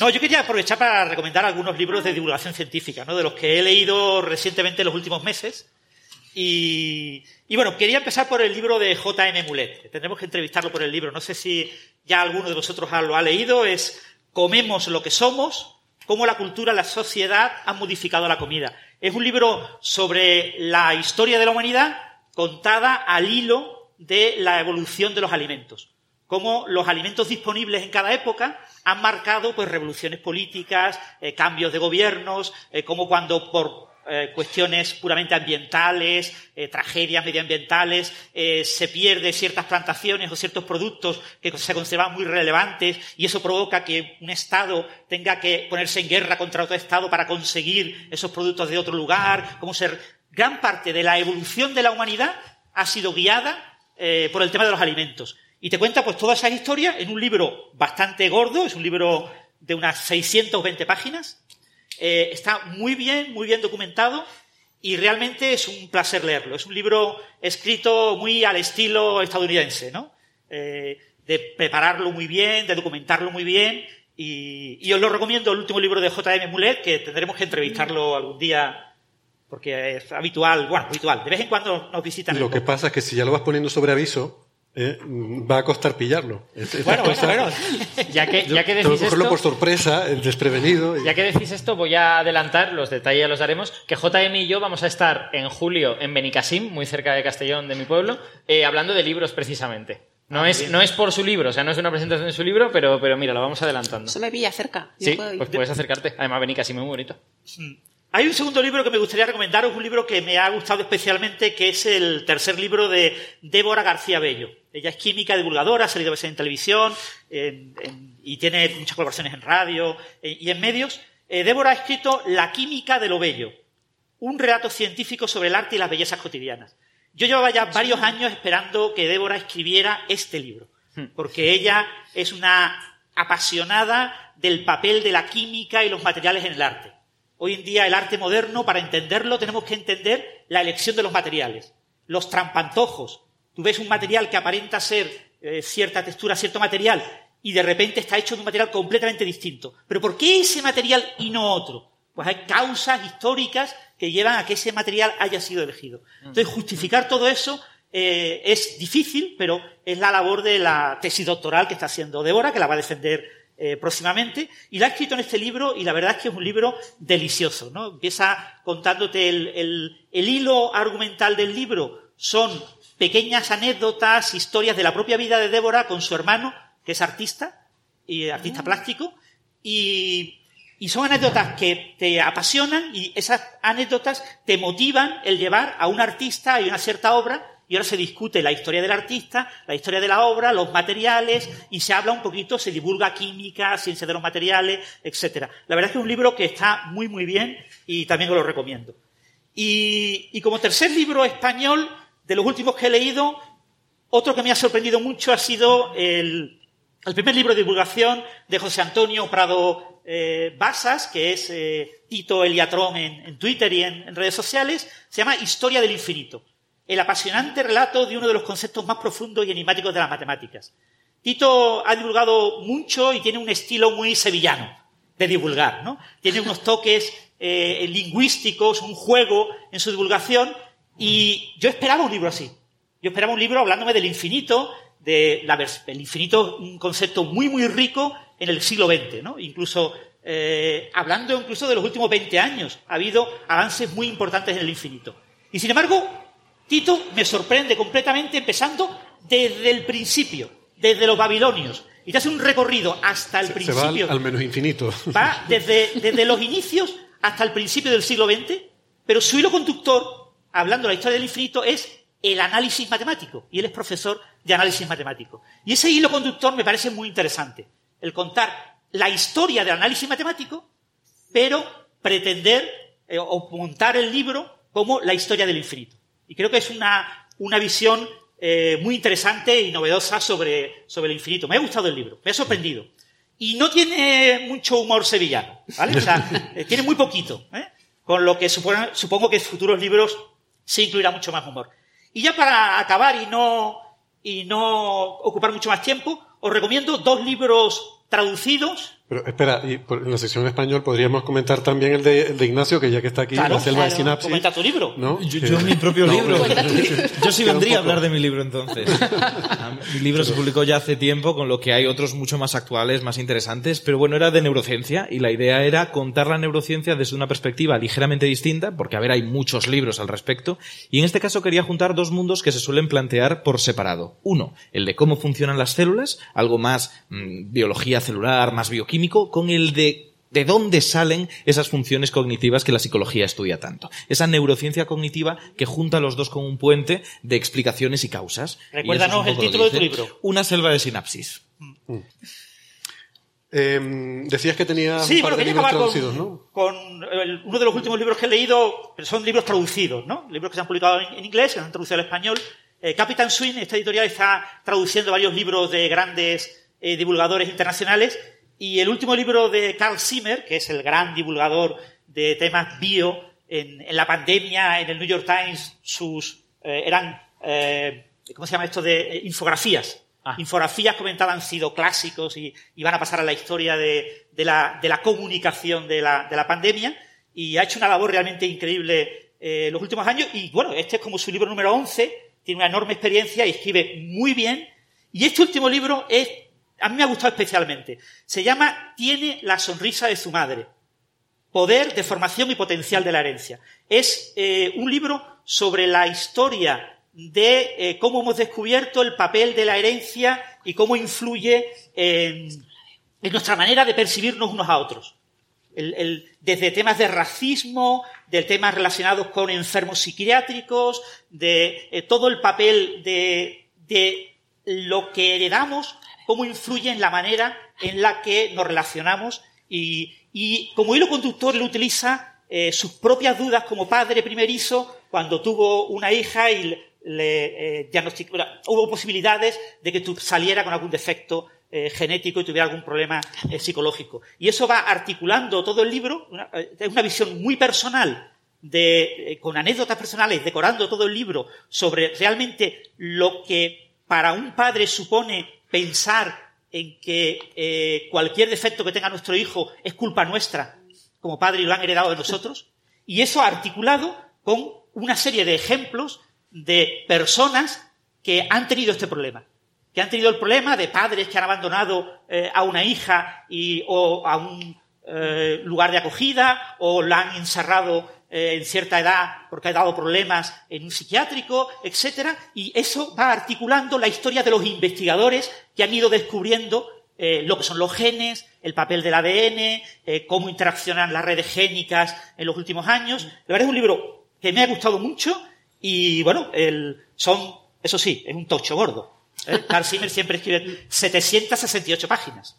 No, yo quería aprovechar para recomendar algunos libros de divulgación científica, ¿no? de los que he leído recientemente en los últimos meses. Y, bueno, quería empezar por el libro de J.M. Mulet. Tendremos que entrevistarlo por el libro. No sé si ya alguno de vosotros lo ha leído. Es Comemos lo que somos, cómo la cultura la sociedad han modificado la comida. Es un libro sobre la historia de la humanidad contada al hilo de la evolución de los alimentos. Cómo los alimentos disponibles en cada época han marcado pues, revoluciones políticas, eh, cambios de gobiernos, eh, como cuando por eh, cuestiones puramente ambientales, tragedias medioambientales, se pierde ciertas plantaciones o ciertos productos que se conservan muy relevantes y eso provoca que un Estado tenga que ponerse en guerra contra otro Estado para conseguir esos productos de otro lugar, como ser gran parte de la evolución de la humanidad ha sido guiada por el tema de los alimentos. Y te cuenta pues toda esa historia en un libro bastante gordo, es un libro de unas 620 páginas, eh, está muy bien, muy bien documentado y realmente es un placer leerlo. Es un libro escrito muy al estilo estadounidense, ¿no? Eh, de prepararlo muy bien, de documentarlo muy bien y, y os lo recomiendo el último libro de J.M. Mulet, que tendremos que entrevistarlo algún día porque es habitual, bueno, habitual, de vez en cuando nos visitan. Lo que pasa es que si ya lo vas poniendo sobre aviso, eh, va a costar pillarlo. Bueno, bueno, cosas- bueno. Ya que, ya que decís cogerlo por esto, sorpresa, desprevenido. y- ya que decís esto, voy a adelantar, los detalles ya los daremos, que JM y yo vamos a estar en julio en Benicassim, muy cerca de Castellón, de mi pueblo, eh, hablando de libros precisamente. No, es, no es por su libro, o sea, no es una presentación de su libro, pero, pero mira, lo vamos adelantando. Eso me pilla cerca. Yo Sí, puedo ir. pues puedes acercarte. Además, Benicassim es muy bonito. Hay un segundo libro que me gustaría recomendaros, un libro que me ha gustado especialmente, que es el tercer libro de Débora García Bello. Ella es química divulgadora, ha salido a veces en televisión en- en- y tiene muchas colaboraciones en radio eh, y en medios. Eh, Débora ha escrito La química de lo bello, un relato científico sobre el arte y las bellezas cotidianas. Yo llevaba ya varios años esperando que Débora escribiera este libro, porque ella es una apasionada del papel de la química y los materiales en el arte. Hoy en día el arte moderno, para entenderlo, tenemos que entender la elección de los materiales, los trampantojos. Tú ves un material que aparenta ser eh, cierta textura, cierto material, y de repente está hecho de un material completamente distinto. Pero ¿por qué ese material y no otro? pues hay causas históricas que llevan a que ese material haya sido elegido. Entonces, justificar todo eso eh, es difícil, pero es la labor de la tesis doctoral que está haciendo Débora, que la va a defender eh, próximamente, y la ha escrito en este libro, y la verdad es que es un libro delicioso, ¿no? Empieza contándote el, el hilo argumental del libro, son pequeñas anécdotas, historias de la propia vida de Débora con su hermano, que es artista, y artista plástico, y y son anécdotas que te apasionan y esas anécdotas te motivan el llevar a un artista y una cierta obra y ahora se discute la historia del artista, la historia de la obra, los materiales y se habla un poquito, se divulga química, ciencia de los materiales, etcétera. La verdad es que es un libro que está muy muy bien y también os lo recomiendo. Y, y como tercer libro español de los últimos que he leído, otro que me ha sorprendido mucho ha sido el, primer libro de divulgación de José Antonio Prado eh, Basas, que es eh, Tito Eliatrón en, Twitter y en, redes sociales, se llama Historia del Infinito, el apasionante relato de uno de los conceptos más profundos y enigmáticos de las matemáticas. Tito ha divulgado mucho y tiene un estilo muy sevillano de divulgar, ¿no? Tiene unos toques eh, lingüísticos, un juego en su divulgación y yo esperaba un libro así. Yo esperaba un libro hablándome del infinito, de la, el infinito, un concepto muy, muy rico en el siglo XX, ¿no? Incluso, eh, hablando incluso de los últimos 20 años, ha habido avances muy importantes en el infinito. Y sin embargo, Tito me sorprende completamente empezando desde el principio, desde los babilonios. Y te hace un recorrido hasta el principio. al menos infinito. Va desde, desde los inicios hasta el principio del siglo XX, pero su hilo conductor, hablando de la historia del infinito, es el análisis matemático. Y él es profesor de análisis matemático. Y ese hilo conductor me parece muy interesante el contar la historia del análisis matemático, pero pretender eh, o montar el libro como la historia del infinito. Y creo que es una, una visión eh, muy interesante y novedosa sobre, sobre el infinito. Me ha gustado el libro, me ha sorprendido. Y no tiene mucho humor sevillano, ¿vale? O sea, eh, tiene muy poquito, con lo que supongo que futuros libros se incluirá mucho más humor. Y ya para acabar y no, y no ocupar mucho más tiempo, os recomiendo dos libros traducidos pero espera, y en la sección en español podríamos comentar también el de, de Ignacio, que ya que está aquí, la selva de sinapsis. Comenta tu libro. ¿no? Yo, mi propio libro. yo sí vendría a hablar de mi libro entonces. mi libro se publicó ya hace tiempo, con lo que hay otros mucho más actuales, más interesantes, pero bueno, era de neurociencia y la idea era contar la neurociencia desde una perspectiva ligeramente distinta, porque a ver, hay muchos libros al respecto, y en este caso quería juntar dos mundos que se suelen plantear por separado. Uno, el de cómo funcionan las células, algo más mm, biología celular, más con el de de dónde salen esas funciones cognitivas que la psicología estudia tanto. Esa neurociencia cognitiva que junta los dos con un puente de explicaciones y causas. Recuérdanos el título de tu libro. Una selva de sinapsis. Mm. Em, decías que tenía sí, un par de libros traducidos, con, ¿no? Con uno de los últimos libros que he leído, son libros traducidos, ¿no? Libros que se han publicado en, inglés, que se han traducido al español. Eh, Capitan Swing, esta editorial, está traduciendo varios libros de grandes eh, divulgadores internacionales y el último libro de Carl Zimmer, que es el gran divulgador de temas bio, en, la pandemia, en el New York Times, sus eh, eran, eh, ¿cómo se llama esto? De eh, infografías. Ah. Infografías comentadas han sido clásicos y, van a pasar a la historia de, la, de la, comunicación de la, de la, pandemia. Y ha hecho una labor realmente increíble en los últimos años. Y bueno, este es como su libro número 11. Tiene una enorme experiencia y escribe muy bien. Y este último libro es a mí me ha gustado especialmente. Se llama Tiene la sonrisa de su madre. Poder, deformación y potencial de la herencia. Es eh, un libro sobre la historia de eh, cómo hemos descubierto el papel de la herencia y cómo influye en, nuestra manera de percibirnos unos a otros. desde temas de racismo, de temas relacionados con enfermos psiquiátricos, de eh, todo el papel de, de lo que heredamos cómo influye en la manera en la que nos relacionamos y, como hilo conductor le utiliza eh, sus propias dudas como padre primerizo cuando tuvo una hija y le eh, diagnosticó, hubo posibilidades de que saliera con algún defecto eh, genético y tuviera algún problema psicológico. Y eso va articulando todo el libro, es una visión muy personal de, con anécdotas personales, decorando todo el libro sobre realmente lo que para un padre supone pensar en que eh, cualquier defecto que tenga nuestro hijo es culpa nuestra como padre y lo han heredado de nosotros. Y eso articulado con una serie de ejemplos de personas que han tenido este problema. Que han tenido el problema de padres que han abandonado eh, a una hija y, o a un eh, lugar de acogida, o la han encerrado eh, en cierta edad porque ha dado problemas en un psiquiátrico, etcétera, y eso va articulando la historia de los investigadores que han ido descubriendo eh, lo que son los genes, el papel del ADN, eh, cómo interaccionan las redes génicas en los últimos años. La verdad es un libro que me ha gustado mucho y, bueno, el, son, eso sí, es un tocho gordo. Carl Zimmer siempre escribe 768 páginas.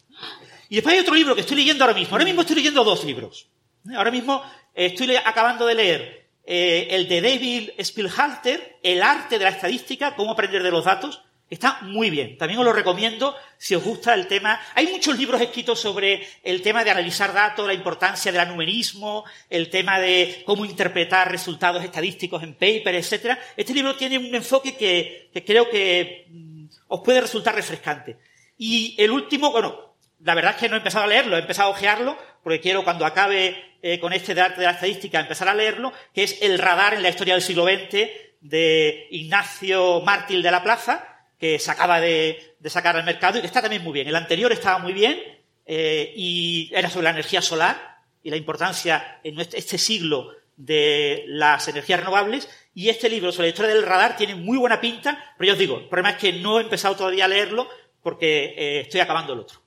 Y después hay otro libro que estoy leyendo ahora mismo. Ahora mismo estoy leyendo dos libros. Ahora mismo estoy acabando de leer eh, el de David Spielhalter, El arte de la estadística, cómo aprender de los datos. Está muy bien. También os lo recomiendo si os gusta el tema. Hay muchos libros escritos sobre el tema de analizar datos, la importancia del anumerismo, el tema de cómo interpretar resultados estadísticos en paper, etc. Este libro tiene un enfoque que, que creo que mm, os puede resultar refrescante. Y el último, bueno, la verdad es que no he empezado a leerlo, he empezado a ojearlo, porque quiero cuando acabe eh, con este de arte de la estadística empezar a leerlo, que es El radar en la historia del siglo XX de Ignacio Mártir de la Plaza, que se acaba de, sacar al mercado y que está también muy bien. El anterior estaba muy bien eh, y era sobre la energía solar y la importancia en este siglo de las energías renovables y este libro sobre la historia del radar tiene muy buena pinta, pero ya os digo, el problema es que no he empezado todavía a leerlo porque eh, estoy acabando el otro.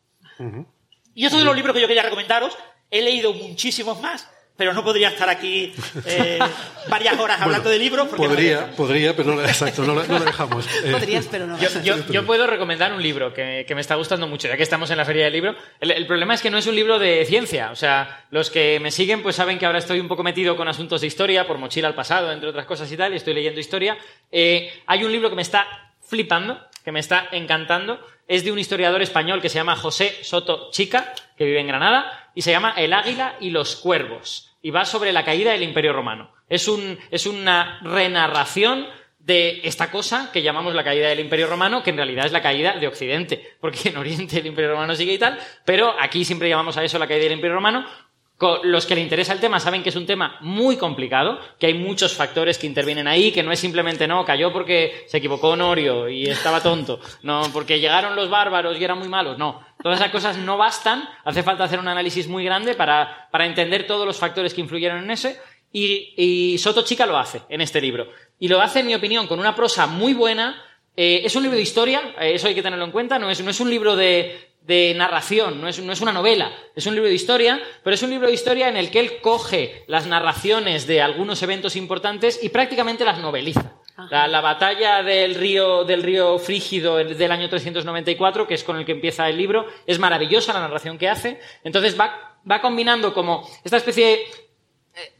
Y estos son los libros que yo quería recomendaros. He leído muchísimos más, pero no podría estar aquí eh, varias horas hablando de libros. podría, podría, pero no, exacto, no, lo dejamos. Eh, Podrías, pero no. Yo, puedo recomendar un libro que, me está gustando mucho, ya que estamos en la feria del libro. El, problema es que no es un libro de ciencia. O sea, los que me siguen pues saben que ahora estoy un poco metido con asuntos de historia, por mochila al pasado, entre otras cosas y tal, y estoy leyendo historia. Eh, hay un libro que me está flipando, que me está encantando, es de un historiador español que se llama José Soto Chica, que vive en Granada, y se llama El águila y los cuervos, y va sobre la caída del Imperio Romano. Es, un, es una renarración de esta cosa que llamamos la caída del Imperio Romano, que en realidad es la caída de Occidente, porque en Oriente el Imperio Romano sigue y tal, pero aquí siempre llamamos a eso la caída del Imperio Romano, los que le interesa el tema saben que es un tema muy complicado, que hay muchos factores que intervienen ahí, que no es simplemente no, cayó porque se equivocó Honorio y estaba tonto, no, porque llegaron los bárbaros y eran muy malos, no. Todas esas cosas no bastan, hace falta hacer un análisis muy grande para, para entender todos los factores que influyeron en ese, y, Soto Chica lo hace en este libro. Y lo hace, en mi opinión, con una prosa muy buena, eh, es un libro de historia, eh, eso hay que tenerlo en cuenta, no es, no es un libro de, de narración, no es, no es, una novela, es un libro de historia, pero es un libro de historia en el que él coge las narraciones de algunos eventos importantes y prácticamente las noveliza. La, batalla del río, del río Frígido del año 394, que es con el que empieza el libro, es maravillosa la narración que hace. Entonces va, va combinando como esta especie de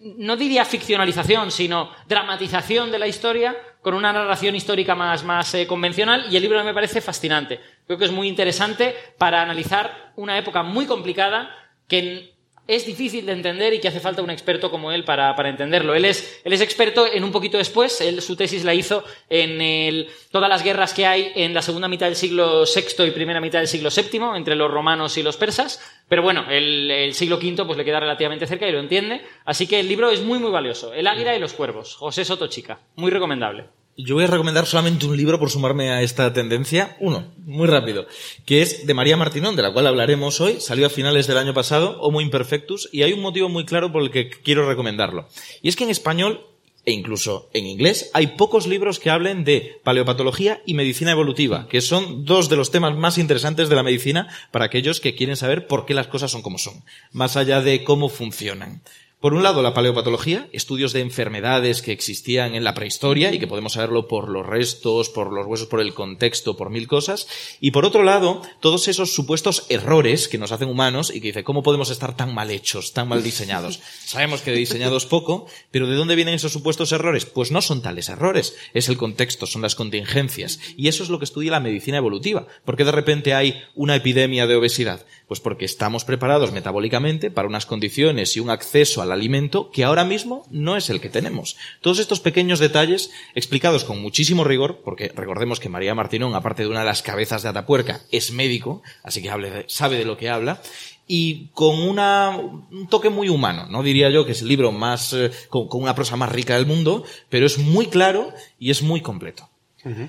no diría ficcionalización, sino dramatización de la historia con una narración histórica más, más eh, convencional y el libro me parece fascinante. Creo que es muy interesante para analizar una época muy complicada que es difícil de entender y que hace falta un experto como él para, entenderlo. Él es, él es experto en un poquito después, él, su tesis la hizo en el, todas las guerras que hay en la segunda mitad del siglo VI y primera mitad del siglo VII, entre los romanos y los persas, pero bueno, el, el siglo V pues, le queda relativamente cerca y lo entiende, así que el libro es muy muy valioso, El águila y los cuervos, José Soto Chica, muy recomendable. Yo voy a recomendar solamente un libro por sumarme a esta tendencia. Uno, muy rápido, que es de María Martinón, de la cual hablaremos hoy. Salió a finales del año pasado, Homo Imperfectus, y hay un motivo muy claro por el que quiero recomendarlo. Y es que en español, e incluso en inglés, hay pocos libros que hablen de paleopatología y medicina evolutiva, que son dos de los temas más interesantes de la medicina para aquellos que quieren saber por qué las cosas son como son, más allá de cómo funcionan. Por un lado, la paleopatología, estudios de enfermedades que existían en la prehistoria y que podemos saberlo por los restos, por los huesos, por el contexto, por mil cosas. Y por otro lado, todos esos supuestos errores que nos hacen humanos y que dice, ¿cómo podemos estar tan mal hechos, tan mal diseñados? Sabemos que de diseñados poco, pero ¿de dónde vienen esos supuestos errores? Pues no son tales errores, es el contexto, son las contingencias. Y eso es lo que estudia la medicina evolutiva. ¿Por qué de repente hay una epidemia de obesidad? Pues porque estamos preparados metabólicamente para unas condiciones y un acceso al alimento que ahora mismo no es el que tenemos. Todos estos pequeños detalles explicados con muchísimo rigor, porque recordemos que María Martinón, aparte de una de las cabezas de Atapuerca, es médico, así que sabe de lo que habla, y con una, un toque muy humano. No diría yo que es el libro más, eh, con, con una prosa más rica del mundo, pero es muy claro y es muy completo.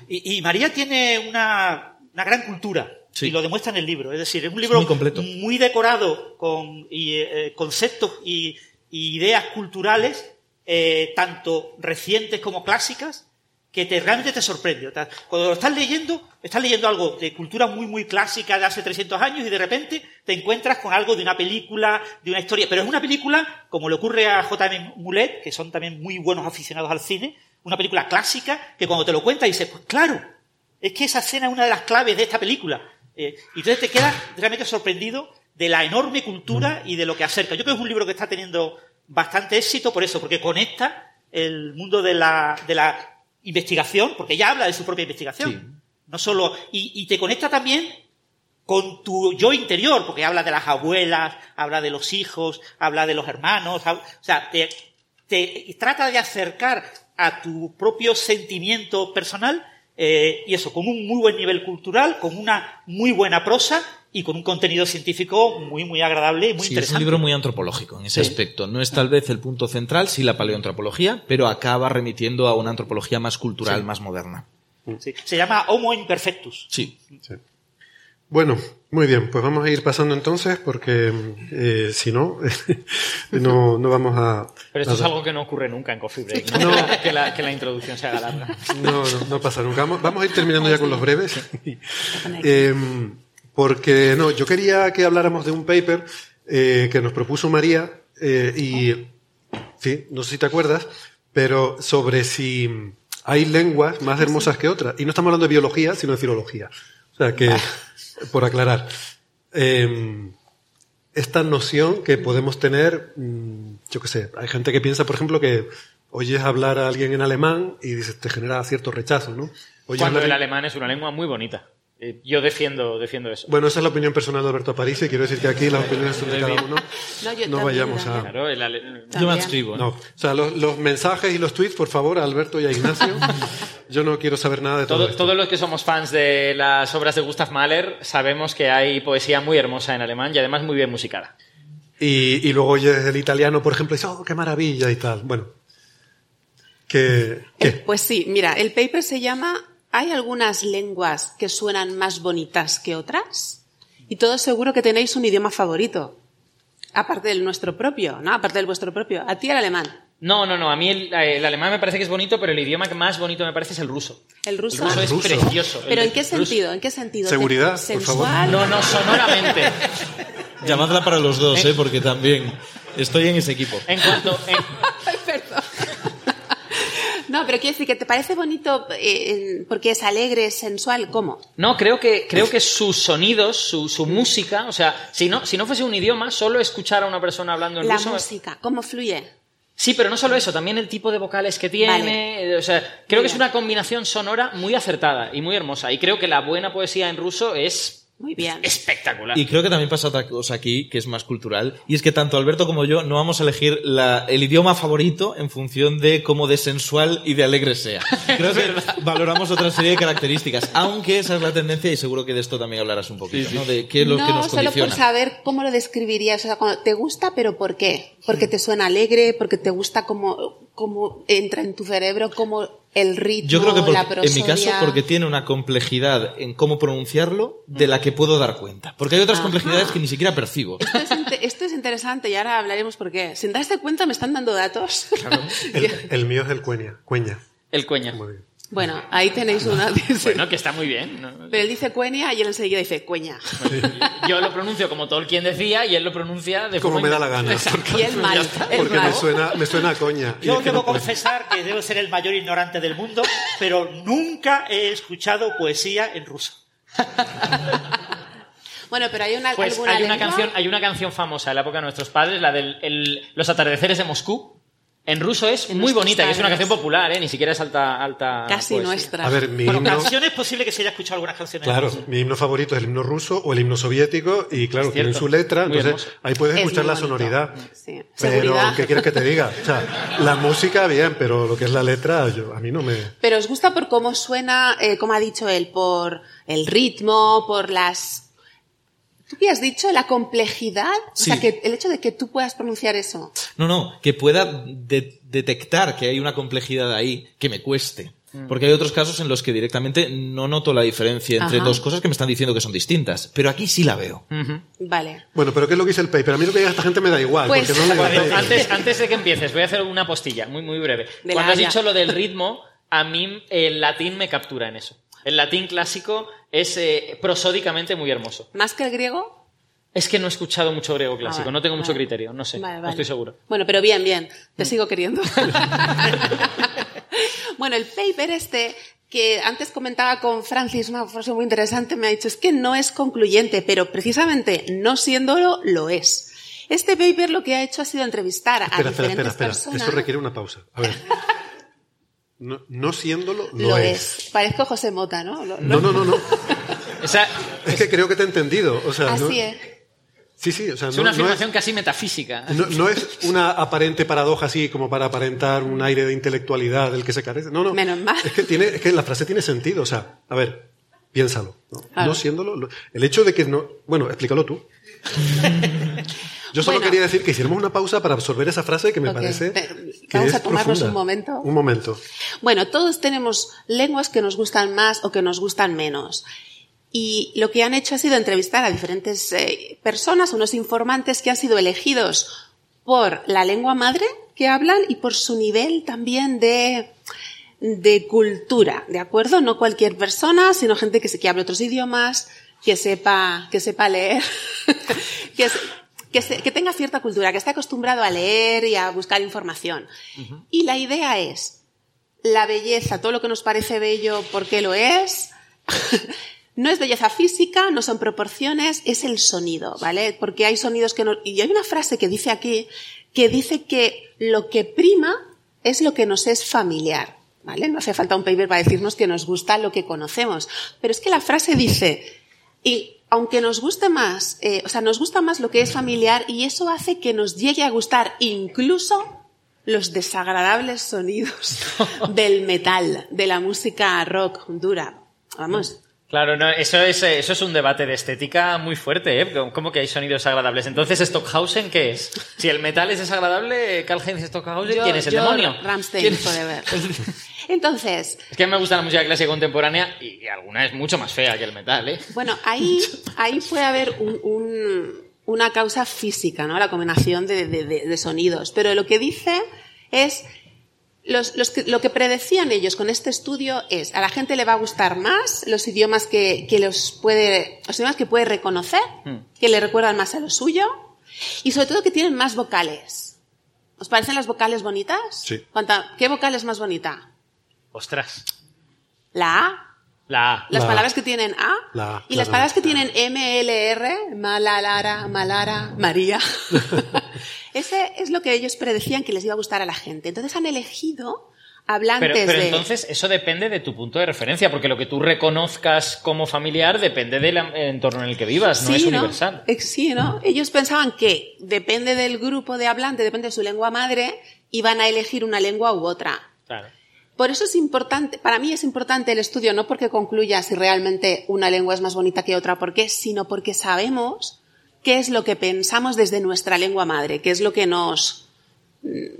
Y, y María tiene una, una gran cultura. Sí. Y lo demuestra en el libro. Es decir, es un libro muy completo. muy decorado con y, eh, conceptos y, y ideas culturales, eh, tanto recientes como clásicas, que te, realmente te sorprende. O sea, Cuando lo estás leyendo, estás leyendo algo de cultura muy, muy clásica de hace 300 años y de repente te encuentras con algo de una película, de una historia. Pero es una película, como le ocurre a J.M. Mulet, que son también muy buenos aficionados al cine, una película clásica que cuando te lo cuentas dices, pues claro, es que esa escena es una de las claves de esta película. Eh, y entonces te quedas realmente sorprendido de la enorme cultura y de lo que acerca. Yo creo que es un libro que está teniendo bastante éxito por eso, porque conecta el mundo de la, de la investigación, porque ella habla de su propia investigación. No solo, y, y te conecta también con tu yo interior, porque habla de las abuelas, habla de los hijos, habla de los hermanos, o sea, te, te trata de acercar a tu propio sentimiento personal eh, y eso, con un muy buen nivel cultural, con una muy buena prosa y con un contenido científico muy, muy agradable y muy Sí, es interesante. un libro muy antropológico en ese aspecto. No es tal vez el punto central, sí la paleoantropología, pero acaba remitiendo a una antropología más cultural, más moderna. Sí. Se llama Homo Imperfectus. Sí. Sí. Bueno, muy bien, pues vamos a ir pasando entonces porque eh, si no, no, no vamos a... Pero esto es algo que no ocurre nunca en Coffee Break. ¿no? Que, la, que la introducción se haga larga. No, no, no pasa nunca. Vamos, vamos a ir terminando ya con los breves. Eh, porque, no, yo quería que habláramos de un paper eh, que nos propuso María eh, y, sí, no sé si te acuerdas, pero sobre si hay lenguas más hermosas que otras. Y no estamos hablando de biología, sino de filología. O sea que, por aclarar, eh, esta noción que podemos tener, mm, yo qué sé, hay gente que piensa, por ejemplo, que oyes hablar a alguien en alemán y dices, te genera cierto rechazo, ¿no? Oyes Cuando hablar el alemán es una lengua muy bonita. Eh, Yo defiendo, defiendo eso. Bueno, esa es la opinión personal de Alberto Aparicio y quiero decir que aquí las opiniones son de cada uno. No, yo No también, vayamos a... Claro, el ale- Yo me adscribo. ¿eh? No, o sea, los, los mensajes y los tweets, por favor, a Alberto y a Ignacio. Yo no quiero saber nada de todo, Todo- esto. todos los que somos fans de las obras de Gustav Mahler sabemos que hay poesía muy hermosa en alemán y además muy bien musicada. Y, y luego oyes el italiano, por ejemplo, y dices, oh, qué maravilla y tal. Bueno, que... ¿qué? Eh, Pues sí, mira, el paper se llama ¿Hay algunas lenguas que suenan más bonitas que otras? Y todos seguro que tenéis un idioma favorito. Aparte del nuestro propio, ¿no? Aparte del vuestro propio. A ti el alemán. No, no, no. A mí el, el alemán me parece que es bonito, pero el idioma que más bonito me parece es el ruso. El ruso. El ruso es ruso. precioso. ¿Pero El en qué ruso- sentido? ¿En qué sentido? Seguridad, por ¿Sensual? favor. No, no, sonoramente. Llamadla para los dos, ¿eh? porque también estoy en ese equipo. En cuanto. en- Perdón. No, pero quiero decir que te parece bonito eh, porque es alegre, es sensual, ¿cómo? No, creo que, creo que sus sonidos, su, su música, o sea, si no, si no fuese un idioma, solo escuchar a una persona hablando en La ruso. música, ¿cómo fluye? Sí, pero no solo eso, también el tipo de vocales que tiene. Vale. eh, O sea, creo que es una combinación sonora muy acertada y muy hermosa. Y creo que la buena poesía en ruso es Muy bien. espectacular. Y creo que también pasa otra cosa aquí, que es más cultural, y es que tanto Alberto como yo no vamos a elegir la- el idioma favorito en función de cómo de sensual y de alegre sea. Creo que valoramos otra serie de características, aunque esa es la tendencia y seguro que de esto también hablarás un poquito, ¿no? De qué es lo no, que nos solo condiciona. por saber cómo lo describirías. O sea, cuando te gusta, pero ¿por qué? Porque te suena alegre, porque te gusta cómo, cómo entra en tu cerebro, como el ritmo, Yo creo que porque- la en mi caso porque tiene una complejidad en cómo pronunciarlo de la que puedo dar cuenta. Porque hay otras Ajá. complejidades que ni siquiera percibo. Esto es, inte- esto es interesante y ahora hablaremos por qué. Sin darse cuenta me están dando datos. El, el mío es el cueña. Cueña. El cueña. Muy bien. Bueno, ahí tenéis una. Bueno, que está muy bien. ¿no? Pero él dice cuenia y él enseguida dice cueña. Yo lo pronuncio como Tolkien decía y él lo pronuncia de Como me da la gana. Y el mal. el Porque me suena, me suena a coña. Yo debo no confesar que debo ser el mayor ignorante del mundo, pero nunca he escuchado poesía en ruso. Bueno, pero hay una, Pues alguna hay una, lengua? canción, hay una canción famosa de la época de nuestros padres, la de Los atardeceres de Moscú. En ruso es muy bonita y es una canción popular, ¿eh? ni siquiera es alta. alta Casi poesía. nuestra. A ver, mi Bueno, himno, canciones es posible que se haya escuchado algunas canciones. claro, mi himno favorito es el himno ruso o el himno soviético y claro, tienen su letra, Muy entonces hermoso. ahí puedes Es escuchar la bonito. sonoridad. Sí. Pero, Seguridad. ¿qué quieres que te diga? O sea, la música bien, pero lo que es la letra, yo, a mí no me... Pero os gusta por cómo suena, eh, como ha dicho él, por el ritmo, por las ¿Tú qué has dicho? La complejidad. O Sí. sea, que el hecho de que tú puedas pronunciar eso. No, no, que pueda de- detectar que hay una complejidad ahí que me cueste. Porque hay otros casos en los que directamente no noto la diferencia entre Ajá. dos cosas que me están diciendo que son distintas. Pero aquí sí la veo. Vale. Bueno, pero ¿qué es lo que dice el paper? A mí lo que diga esta gente me da igual, Pues- porque no el Vale, antes, antes de que empieces, voy a hacer una postilla muy, muy breve. De Cuando has Haya. dicho lo del ritmo, a mí el latín me captura en eso. El latín clásico es eh, prosódicamente muy hermoso. ¿Más que el griego? Es que no he escuchado mucho griego clásico, Ah, vale, no tengo mucho vale. criterio, no sé, Vale, no estoy seguro. Bueno, pero bien, bien. Te sigo queriendo. bueno, el paper este que antes comentaba con Francis, una frase muy interesante, me ha dicho, es que no es concluyente, pero precisamente no siéndolo, lo es. Este paper lo que ha hecho ha sido entrevistar a Espera, diferentes espera, espera. personas. Eso requiere una pausa. A ver. No, no siéndolo, lo, Lo es. es. Parezco José Mota, ¿no? Lo- No, no, no, no. Esa Es que creo que te he entendido. O sea, no- Así es. Sí, sí, o sea, es no, una no afirmación casi metafísica. No, no es una aparente paradoja así como para aparentar un aire de intelectualidad del que se carece. No, no. Menos mal. Es que, tiene, es que la frase tiene sentido. O sea, a ver, piénsalo. No. No siéndolo. lo- el hecho de que no. Bueno, explícalo tú. Yo solo Bueno. quería decir que hiciéramos una pausa para absorber esa frase que me parece. Que vamos es a tomarnos profunda. un momento. Un momento. Bueno, todos tenemos lenguas que nos gustan más o que nos gustan menos. Y lo que han hecho ha sido entrevistar a diferentes eh, personas, unos informantes que han sido elegidos por la lengua madre que hablan y por su nivel también de, de cultura, ¿de acuerdo? No cualquier persona, sino gente que, se, que hable otros idiomas, que sepa, que sepa leer, que, se- que, se- que tenga cierta cultura, que esté acostumbrado a leer y a buscar información. Y la idea es, la belleza, todo lo que nos parece bello, ¿por qué lo es? no es belleza física, no son proporciones, es el sonido, ¿vale? Porque hay sonidos que no... Y hay una frase que dice aquí, que dice que lo que prima es lo que nos es familiar, ¿vale? No hace falta un paper para decirnos que nos gusta lo que conocemos. Pero es que la frase dice, y aunque nos guste más, eh, o sea, nos gusta más lo que es familiar y eso hace que nos llegue a gustar incluso los desagradables sonidos del metal, de la música rock dura. Vamos. Claro, no, eso, es, eh, eso es un debate de estética muy fuerte, ¿eh? ¿Cómo que hay sonidos agradables? Entonces, ¿Stockhausen qué es? Si el metal es desagradable, Carl Heinz Stockhausen, Yo- ¿quién es el yo, demonio? Rammstein, ¿Quién es? forever. Entonces, Es que me gusta la música clásica contemporánea y alguna es mucho más fea que el metal, ¿eh? bueno, ahí, ahí puede haber un- un- una causa física, ¿no? La combinación de, de- de- de sonidos. Pero lo que dice es, los- los que- lo que predecían ellos con este estudio es, a la gente le va a gustar más los idiomas que, que los puede, los idiomas que puede reconocer, que le recuerdan más a lo suyo, y sobre todo que tienen más vocales. ¿Os parecen las vocales bonitas? Sí. ¿Cuánta- ¿Qué vocal es más bonita? Ostras. La A. La A. Las La A. palabras que tienen A La A, y las palabras que tienen M, L, R, Malalara, Malara, María. Ese es lo que ellos predecían que les iba a gustar a la gente. Entonces han elegido hablantes Pero, pero de... entonces eso depende de tu punto de referencia, porque lo que tú reconozcas como familiar depende del entorno en el que vivas, no es universal. Ex- Sí, ¿no? Ellos pensaban que depende del grupo de hablantes, depende de su lengua madre, iban a elegir una lengua u otra. Claro. Por eso es importante, para mí es importante el estudio, no porque concluya si realmente una lengua es más bonita que otra, ¿por qué? Sino porque sabemos qué es lo que pensamos desde nuestra lengua madre, qué es lo que nos,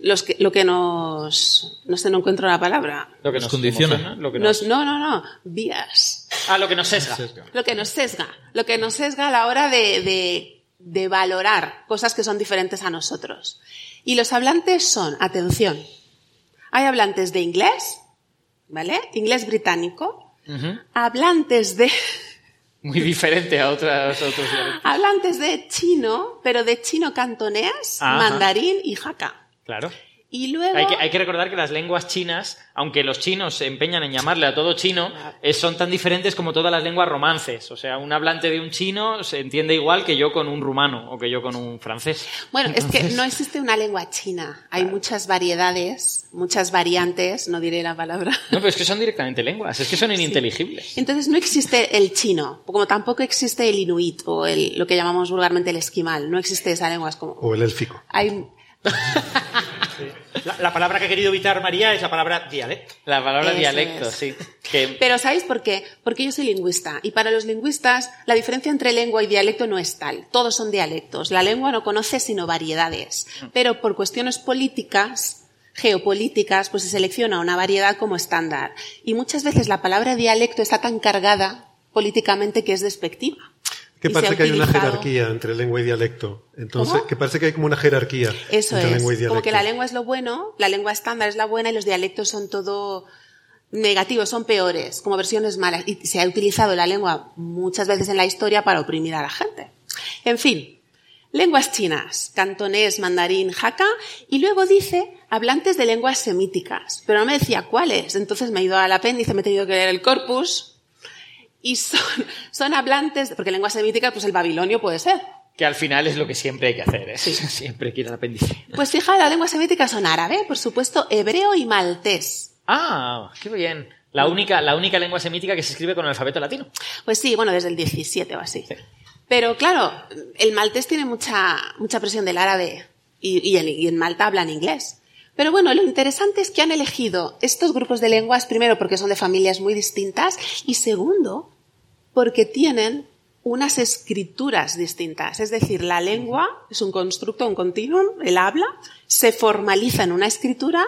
los que- lo que nos, no sé, no encuentro la palabra. Lo que Nos nos condiciona. emociona, lo que Nos- nos... no, no, no, vías. Ah, lo que nos sesga. Lo que nos sesga, lo que nos sesga a la hora de, de, de valorar cosas que son diferentes a nosotros. Y los hablantes son, atención, hay hablantes de inglés, ¿vale? Inglés británico, hablantes de, Muy diferente a otras, a otros dialectos. hablantes de chino, pero de chino cantonés, Ajá. mandarín y jaca. Claro. Y luego, Hay que, hay que recordar que las lenguas chinas, aunque los chinos se empeñan en llamarle a todo chino, eh, son tan diferentes como todas las lenguas romances. O sea, un hablante de un chino se entiende igual que yo con un rumano o que yo con un francés. bueno, es que no existe una lengua china, hay muchas variedades, muchas variantes, no diré la palabra. No, pero es que son directamente lenguas, es que son ininteligibles. Entonces no existe el chino, como tampoco existe el inuit o el, lo que llamamos vulgarmente el esquimal. No existe esa lengua. Es como O el élfico. hay La, la palabra que ha querido evitar María es la palabra dialecto. La palabra Eso dialecto, es. sí. Que, Pero ¿sabéis por qué? Porque yo soy lingüista y para los lingüistas la diferencia entre lengua y dialecto no es tal. Todos son dialectos. La lengua no conoce sino variedades. Pero por cuestiones políticas, geopolíticas, pues se selecciona una variedad como estándar. Y muchas veces la palabra dialecto está tan cargada políticamente que es despectiva. Que parece que hay una jerarquía entre lengua y dialecto. Entonces, ¿Cómo? que parece que hay como una jerarquía Eso entre es. lengua y dialecto. Como que la lengua es lo bueno, la lengua estándar es la buena y los dialectos son todo negativos, son peores, como versiones malas. Y se ha utilizado la lengua muchas veces en la historia para oprimir a la gente. En fin, lenguas chinas, cantonés, mandarín, jaca, y luego dice hablantes de lenguas semíticas, pero no me decía cuáles. Entonces me he ido al apéndice, me he tenido que leer el corpus, y son, son hablantes, porque lengua semítica, pues el babilonio puede ser. que al final es lo que siempre hay que hacer, ¿eh? Siempre quiere el apéndice. Pues fijaos, las lenguas semíticas son árabe, por supuesto, hebreo y maltés. Ah, qué bien. La única, la única lengua semítica que se escribe con el alfabeto latino. Pues sí, bueno, desde el 17 o así. Pero claro, el maltés tiene mucha, mucha presión del árabe y, y en, y en Malta hablan inglés. Pero bueno, lo interesante es que han elegido estos grupos de lenguas, primero porque son de familias muy distintas y segundo porque tienen unas escrituras distintas. Es decir, la lengua es un constructo, un continuum, el habla, se formaliza en una escritura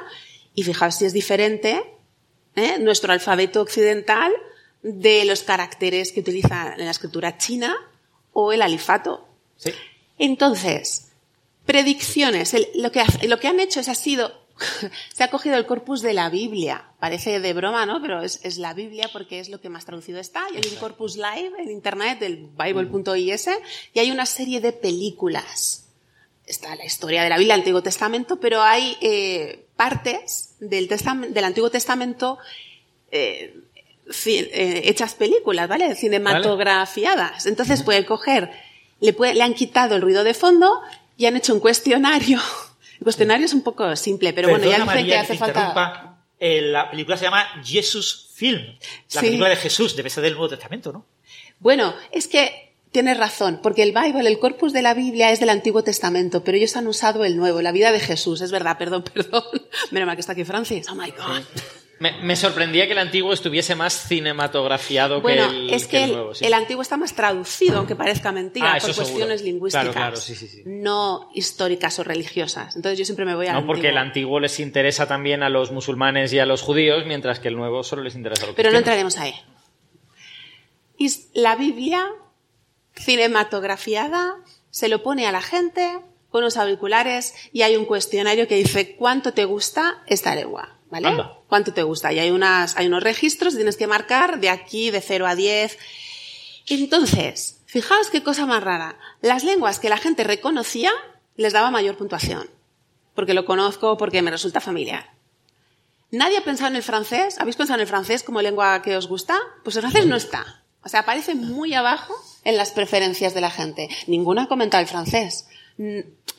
y fijaos si es diferente ¿eh? nuestro alfabeto occidental de los caracteres que utiliza en la escritura china o el alifato. Sí. Entonces, predicciones. El- lo, que, lo que han hecho es ha sido, se ha cogido el corpus de la Biblia. Parece de broma, ¿no? Pero es, es la Biblia porque es lo que más traducido está. Y hay un corpus live en internet del bible.is y hay una serie de películas. Está la historia de la Biblia, el Antiguo Testamento, pero hay eh, partes del, del Antiguo Testamento eh, eh, hechas películas, ¿vale? Cinematografiadas. Entonces puede coger, le, puede- le han quitado el ruido de fondo y han hecho un cuestionario. El cuestionario es un poco simple, pero bueno, ya dicen que María, hace te falta. Eh, la película se llama Jesus Film. La Sí. película de Jesús, debe ser del Nuevo Testamento, ¿no? Bueno, es que tienes razón, porque el Bible, el corpus de la Biblia es del Antiguo Testamento, pero ellos han usado el Nuevo, la vida de Jesús. Es verdad, perdón, perdón. Menos mal que está aquí Francis. Oh my God. Me, me sorprendía que el antiguo estuviese más cinematografiado Bueno, que el, es que, que el, nuevo. sí. el antiguo está más traducido, aunque parezca mentira, Ah, por seguro. cuestiones lingüísticas. Claro, claro, sí, sí, sí. No históricas o religiosas. Entonces yo siempre me voy a No, porque el antiguo les interesa también a los musulmanes y a los judíos, mientras que el nuevo solo les interesa a los Pero no cristianos. entraremos ahí. Y la Biblia cinematografiada se lo pone a la gente con unos auriculares y hay un cuestionario que dice ¿cuánto te gusta esta lengua? ¿Vale? Anda. ¿Cuánto te gusta? Y hay, unas, hay unos registros, tienes que marcar de aquí, de 0 a 10. Entonces, fijaos qué cosa más rara. Las lenguas que la gente reconocía les daba mayor puntuación. Porque lo conozco, porque me resulta familiar. ¿Nadie ha pensado en el francés? ¿Habéis pensado en el francés como lengua que os gusta? Pues el francés no está. O sea, aparece muy abajo en las preferencias de la gente. Ninguno ha comentado el francés.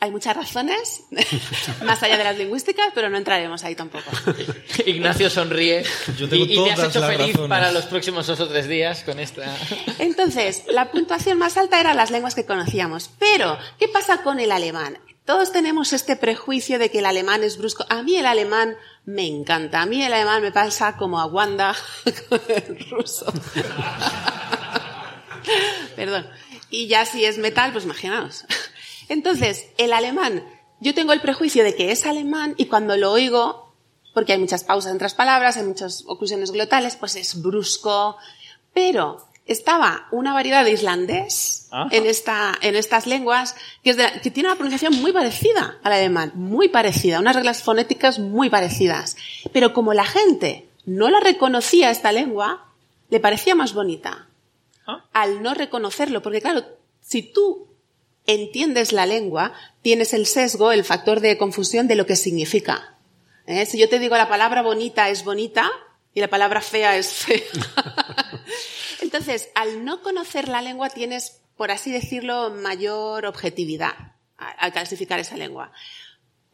Hay muchas razones, más allá de las lingüísticas, pero no entraremos ahí tampoco. Ignacio sonríe. Yo tengo y, y te has hecho feliz razones. para los próximos dos o tres días con esta. Entonces, la puntuación más alta eran las lenguas que conocíamos. Pero, ¿qué pasa con el alemán? Todos tenemos este prejuicio de que el alemán es brusco. A mí el alemán me encanta. A mí el alemán me pasa como a Wanda con el ruso. Perdón. Y ya si es metal, pues imaginaos. Entonces, el alemán, yo tengo el prejuicio de que es alemán y cuando lo oigo, porque hay muchas pausas entre las palabras, hay muchas oclusiones glotales, pues es brusco. Pero estaba una variedad de islandés Ajá. en, esta, en estas lenguas que, es de- que tiene una pronunciación muy parecida al alemán, muy parecida, unas reglas fonéticas muy parecidas. Pero como la gente no la reconocía esta lengua, le parecía más bonita Ah. al no reconocerlo, porque claro, si tú entiendes la lengua, tienes el sesgo, el factor de confusión de lo que significa. ¿Eh? Si yo te digo la palabra bonita es bonita y la palabra fea es fea. Entonces, al no conocer la lengua tienes, por así decirlo, mayor objetividad al clasificar esa lengua.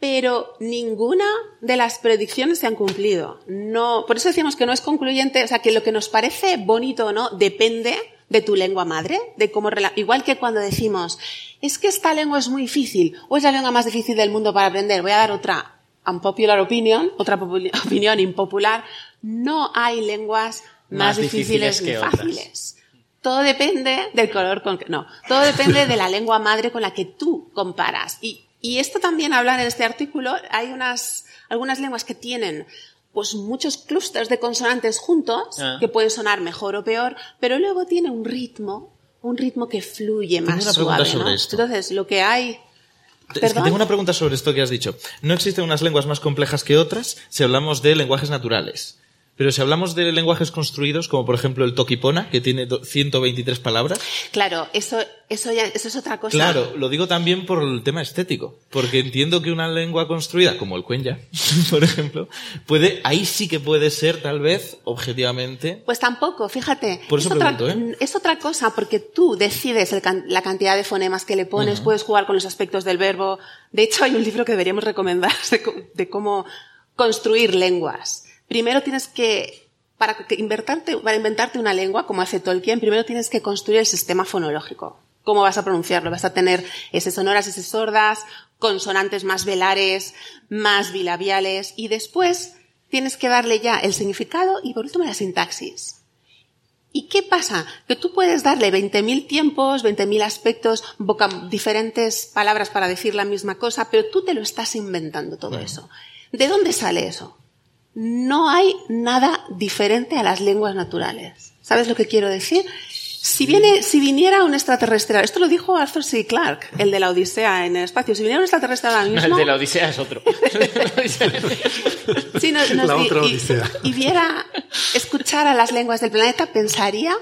Pero ninguna de las predicciones se han cumplido. No, por eso decíamos que no es concluyente, o sea, que lo que nos parece bonito o no depende de tu lengua madre, de cómo rela- igual que cuando decimos, es que esta lengua es muy difícil o es la lengua más difícil del mundo para aprender, voy a dar otra unpopular opinion, otra opinión impopular, no hay lenguas más, Más difíciles, difíciles que otras. fáciles. Todo depende del color con que, no, todo depende de la lengua madre con la que tú comparas. Y, y esto también hablan en este artículo, hay unas, algunas lenguas que tienen pues muchos clústeres de consonantes juntos, Ah. que pueden sonar mejor o peor, pero luego tiene un ritmo, un ritmo que fluye más una suave, ¿no? sobre esto. Entonces, lo que hay... Es que tengo una pregunta sobre esto que has dicho. No existen unas lenguas más complejas que otras si hablamos de lenguajes naturales. Pero si hablamos de lenguajes construidos, como por ejemplo el Tokipona, que tiene do- 123 palabras, Claro, eso, eso, ya, eso es otra cosa. claro, lo digo también por el tema estético. Porque entiendo que una lengua construida, como el Cuenya, por ejemplo, puede, ahí sí que puede ser, tal vez, objetivamente, Pues tampoco, fíjate. Por eso es, otra, pregunto, ¿eh? es otra cosa, porque tú decides el la cantidad de fonemas que le pones, puedes jugar con los aspectos del verbo. De hecho, hay un libro que deberíamos recomendar de, co- de cómo construir lenguas. Primero tienes que, para, que inventarte, para inventarte una lengua, como hace Tolkien, primero tienes que construir el sistema fonológico. ¿Cómo vas a pronunciarlo? Vas a tener S sonoras, S sordas, consonantes más velares, más bilabiales, y después tienes que darle ya el significado y por último la sintaxis. ¿Y qué pasa? Que tú puedes darle 20.000 tiempos, 20.000 aspectos, diferentes palabras para decir la misma cosa, pero tú te lo estás inventando todo eso. ¿De dónde sale eso? No hay nada diferente a las lenguas naturales. ¿Sabes lo que quiero decir? Si, viene, si viniera un extraterrestre, esto lo dijo Arthur C. Clarke, el de la Odisea en el espacio, si viniera un extraterrestre ahora No, mismo... el de la Odisea es otro. Sí, nos- nos La otra y- odisea. Y, viera, escuchara las lenguas del planeta, pensaría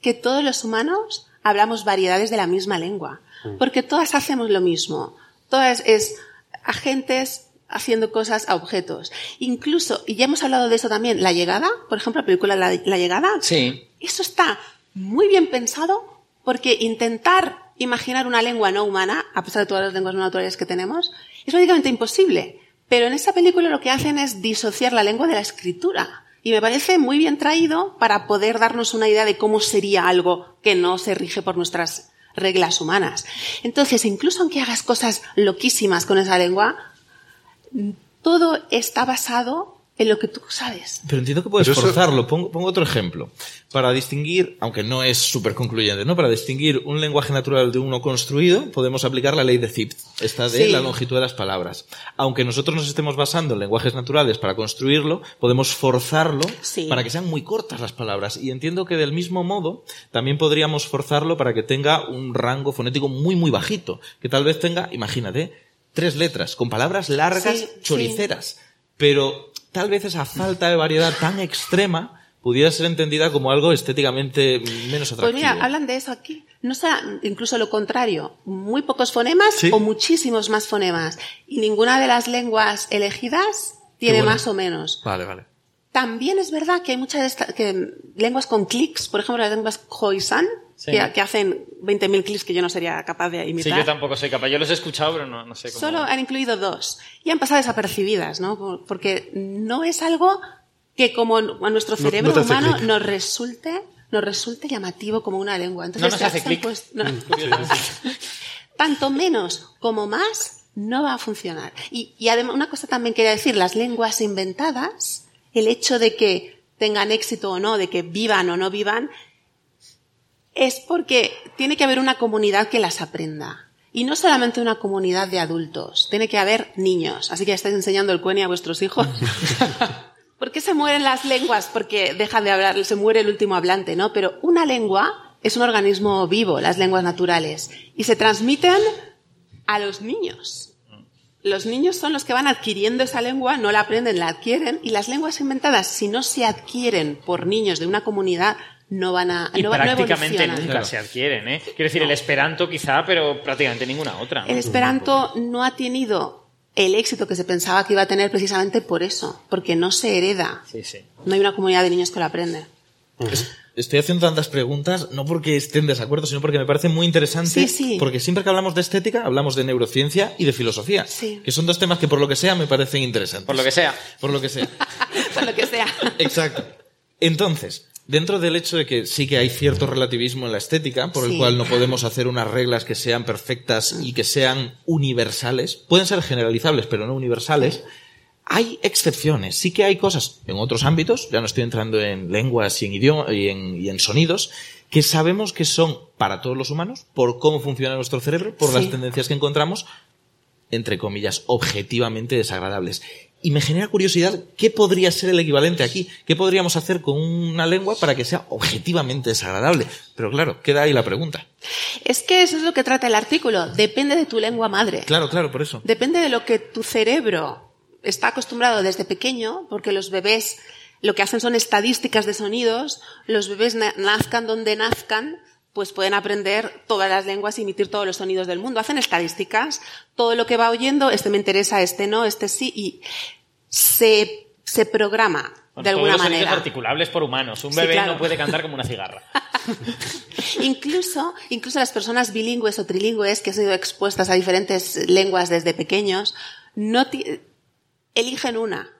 que todos los humanos hablamos variedades de la misma lengua. Porque todas hacemos lo mismo. Todas es agentes haciendo cosas a objetos. Incluso, y ya hemos hablado de eso también, La Llegada, por ejemplo, la película La, La Llegada, Sí. eso está muy bien pensado porque intentar imaginar una lengua no humana, a pesar de todas las lenguas no naturales que tenemos, es prácticamente imposible. Pero en esa película lo que hacen es disociar la lengua de la escritura. Y me parece muy bien traído para poder darnos una idea de cómo sería algo que no se rige por nuestras reglas humanas. Entonces, incluso aunque hagas cosas loquísimas con esa lengua, todo está basado en lo que tú sabes. Pero entiendo que puedes Pero forzarlo. Pongo, pongo otro ejemplo. Para distinguir, aunque no es súper concluyente, ¿no? Para distinguir un lenguaje natural de uno construido, podemos aplicar la ley de Zipf, esta de Sí. la longitud de las palabras. Aunque nosotros nos estemos basando en lenguajes naturales para construirlo, podemos forzarlo Sí. para que sean muy cortas las palabras. Y entiendo que del mismo modo, también podríamos forzarlo para que tenga un rango fonético muy, muy bajito. Que tal vez tenga, imagínate, tres letras, con palabras largas, Sí, choriceras. Pero tal vez esa falta de variedad tan extrema pudiera ser entendida como algo estéticamente menos atractivo. Pues mira, hablan de eso aquí. No sea incluso lo contrario, muy pocos fonemas Sí. o muchísimos más fonemas. Y ninguna de las lenguas elegidas tiene bueno. más o menos. Vale, vale. También es verdad que hay muchas que, lenguas con clics, por ejemplo, las lenguas Khoisan, Sí. que, que hacen 20.000 clics que yo no sería capaz de Sí, imitar. yo tampoco soy capaz. Yo los he escuchado, pero no, no sé cómo. Solo han incluido dos. Y han pasado desapercibidas, ¿no? Por- Porque no es algo que como a nuestro cerebro no humano nos resulte, nos resulte llamativo como una lengua. Entonces, No nos hace no. Tanto menos como más no va a funcionar. Y, y además, una cosa también quería decir, las lenguas inventadas, el hecho de que tengan éxito o no, de que vivan o no vivan, es porque tiene que haber una comunidad que las aprenda. Y no solamente una comunidad de adultos, tiene que haber niños. Así que ya estáis enseñando el cueni a vuestros hijos. ¿Por qué se mueren las lenguas? Porque dejan de hablar, se muere el último hablante, ¿no? Pero una lengua es un organismo vivo, las lenguas naturales, y se transmiten a los niños. Los niños son los que van adquiriendo esa lengua, no la aprenden, la adquieren, y las lenguas inventadas, si no se adquieren por niños de una comunidad, no van a Y no, no prácticamente evolucionan. nunca Claro. se adquieren, ¿eh? Quiero decir, el esperanto quizá, pero prácticamente ninguna otra. ¿no? El Esperanto no ha tenido el éxito que se pensaba que iba a tener precisamente por eso, porque no se hereda. Sí, sí. No hay una comunidad de niños que lo aprende. Estoy haciendo tantas preguntas, no porque esté en desacuerdo, sino porque me parece muy interesante. Sí, sí. Porque siempre que hablamos de estética, hablamos de neurociencia y de filosofía. Sí. Que son dos temas que por lo que sea me parecen interesantes. Por lo que sea. Por lo que sea. Por lo que sea. Exacto. Entonces, dentro del hecho de que sí que hay cierto relativismo en la estética, por el Sí. cual no podemos hacer unas reglas que sean perfectas y que sean universales, pueden ser generalizables, pero no universales, Hay excepciones, sí que hay cosas en otros ámbitos, ya no estoy entrando en lenguas y en idioma y en, y en sonidos, que sabemos que son para todos los humanos, por cómo funciona nuestro cerebro, por las tendencias que encontramos, entre comillas, objetivamente desagradables. Y me genera curiosidad, ¿qué podría ser el equivalente aquí? ¿Qué podríamos hacer con una lengua para que sea objetivamente desagradable? Pero claro, queda ahí la pregunta. Es que eso es lo que trata el artículo. Depende de tu lengua madre. Claro, claro, por eso. Depende de lo que tu cerebro está acostumbrado desde pequeño, porque los bebés lo que hacen son estadísticas de sonidos, los bebés na- nazcan donde nazcan, pues pueden aprender todas las lenguas y emitir todos los sonidos del mundo. Hacen estadísticas, todo lo que va oyendo, este me interesa, este no, este sí, y se, se programa Bueno, de alguna todos los manera. articulables por humanos. Un Sí, bebé claro. no puede cantar como una cigarra. Incluso, incluso las personas bilingües o trilingües que han sido expuestas a diferentes lenguas desde pequeños, no eligen una.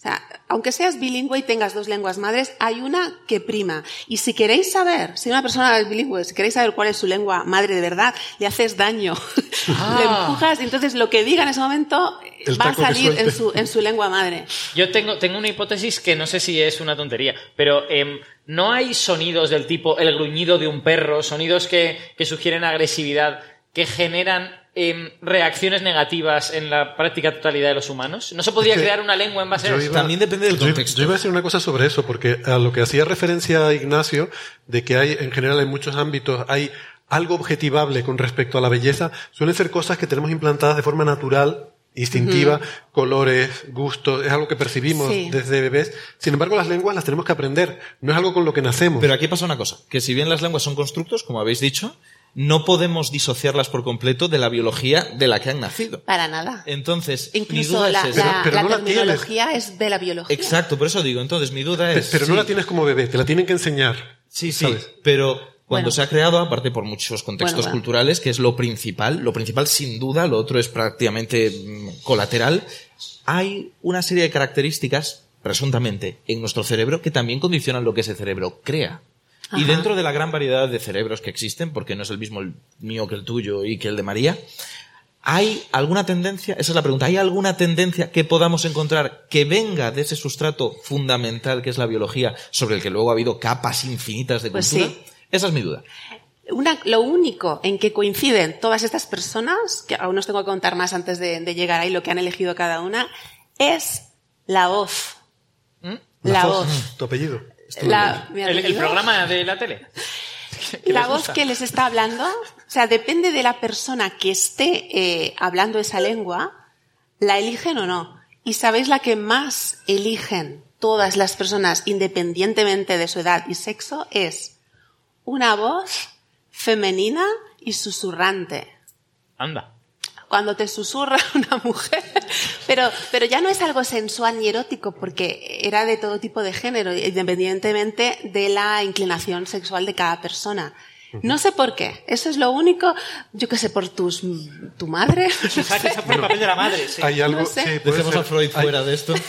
O sea, aunque seas bilingüe y tengas dos lenguas madres, hay una que prima. Y si queréis saber, si una persona es bilingüe, si queréis saber cuál es su lengua madre de verdad, le haces daño. le empujas y entonces lo que diga en ese momento El va a salir en su, en su lengua madre. Yo tengo, tengo una hipótesis que no sé si es una tontería, pero em, no hay sonidos del tipo el gruñido de un perro, sonidos que, que sugieren agresividad, que generan em, reacciones negativas en la práctica totalidad de los humanos. ¿No se podría Es que crear una lengua en base a eso? iba- También depende del yo- contexto. Yo, iba a decir una cosa sobre eso, porque a lo que hacía referencia Ignacio, de que hay, en general, en muchos ámbitos, hay algo objetivable con respecto a la belleza, suelen ser cosas que tenemos implantadas de forma natural, instintiva, colores, gustos, es algo que percibimos Sí. desde bebés. Sin embargo, las lenguas las tenemos que aprender, no es algo con lo que nacemos. Pero aquí pasa una cosa, que si bien las lenguas son constructos, como habéis dicho, no podemos disociarlas por completo de la biología de la que han nacido. Para nada. Entonces, mi Incluso duda la, es esa. la- Pero la no la tienes. terminología es de la biología. Exacto, por eso digo, entonces mi duda es... pero no sí, la tienes como bebé, te la tienen que enseñar. Sí, sí, ¿sabes? pero cuando Bueno. se ha creado, aparte por muchos contextos Bueno, culturales, que es lo principal, lo principal sin duda, lo otro es prácticamente mm, colateral, hay una serie de características, presuntamente, en nuestro cerebro que también condicionan lo que ese cerebro crea. Y dentro de la gran variedad de cerebros que existen, porque no es el mismo el mío que el tuyo y que el de María, ¿hay alguna tendencia, esa es la pregunta, ¿hay alguna tendencia que podamos encontrar que venga de ese sustrato fundamental que es la biología, sobre el que luego ha habido capas infinitas de Pues cultura? sí. Esa es mi duda. Una- lo único en que coinciden todas estas personas, que aún os tengo que contar más antes de, de llegar ahí lo que han elegido cada una, es la voz. La voz. Tu apellido. La, El, programa de la tele. La voz gusta. que les está hablando, o sea, depende de la persona que esté eh, hablando esa lengua, la eligen o no. Y sabéis la que más eligen todas las personas, independientemente de su edad y sexo, es una voz femenina y susurrante. Anda. Cuando te susurra una mujer. Pero, pero ya no es algo sensual ni erótico, porque era de todo tipo de género, independientemente de la inclinación sexual de cada persona. No sé por qué. Eso es lo único, yo qué sé, por tus, tu madre. no sé. fue el papel de la madre. sí. Hay algo, No sé. sí, Dejemos ser. a Freud Hay- fuera de esto.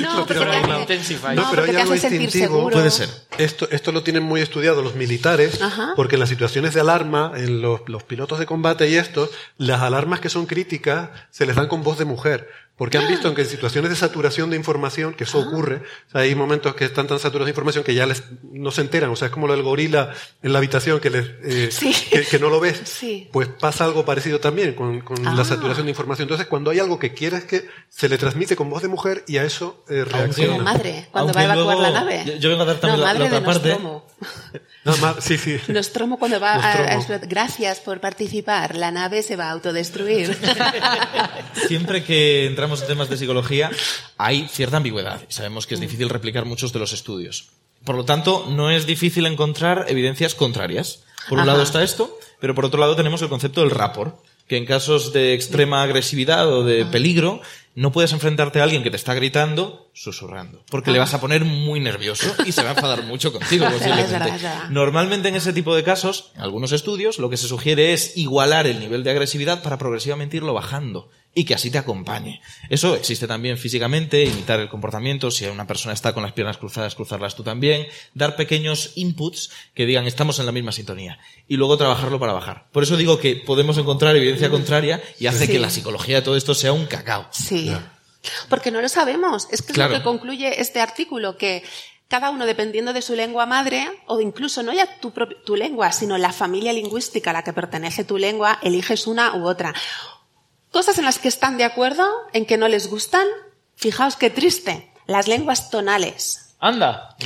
No, hace- lado. Intensify. no, pero hay algo instintivo. Puede ser. Esto, esto lo tienen muy estudiado los militares, Ajá. porque en las situaciones de alarma, en los, los pilotos de combate y esto, las alarmas que son críticas se les dan con voz de mujer. Porque han visto que en situaciones de saturación de información, que eso ocurre, o sea, hay momentos que están tan saturados de información que ya les, no se enteran, o sea, es como lo del gorila en la habitación que, les, eh, Sí. que, que no lo ves. Sí. Pues pasa algo parecido también con, con Ah. la saturación de información. Entonces, cuando hay algo que quieres que se le transmite con voz de mujer y a eso eh, Como reacciona. madre, cuando Aunque va a evacuar luego- la nave. yo- yo vengo a dar también no, la- madre la otra de parte. Nostromo. No, ma- sí, sí. Nostromo cuando va a, a Nostromo. explotar. Gracias por participar. La nave se va a autodestruir. Siempre que entramos en temas de psicología, hay cierta ambigüedad. y Sabemos que es difícil replicar muchos de los estudios. Por lo tanto, no es difícil encontrar evidencias contrarias. Por un Ajá. lado está esto, pero por otro lado tenemos el concepto del rapport, que en casos de extrema agresividad o de peligro, no puedes enfrentarte a alguien que te está gritando susurrando, porque le vas a poner muy nervioso y se va a enfadar mucho contigo. Posiblemente. Normalmente en ese tipo de casos, en algunos estudios, lo que se sugiere es igualar el nivel de agresividad para progresivamente irlo bajando y que así te acompañe. Eso existe también físicamente, imitar el comportamiento, si una persona está con las piernas cruzadas, cruzarlas tú también, dar pequeños inputs que digan estamos en la misma sintonía y luego trabajarlo para bajar. Por eso digo que podemos encontrar evidencia contraria y hace Sí. que la psicología de todo esto sea un cacao. Sí. Porque no lo sabemos. Es que es Claro. lo que concluye este artículo, que cada uno, dependiendo de su lengua madre, o incluso no ya tu, tu lengua, sino la familia lingüística a la que pertenece tu lengua, eliges una u otra. Cosas en las que están de acuerdo, en que no les gustan. Fijaos qué triste. Las lenguas tonales. Anda.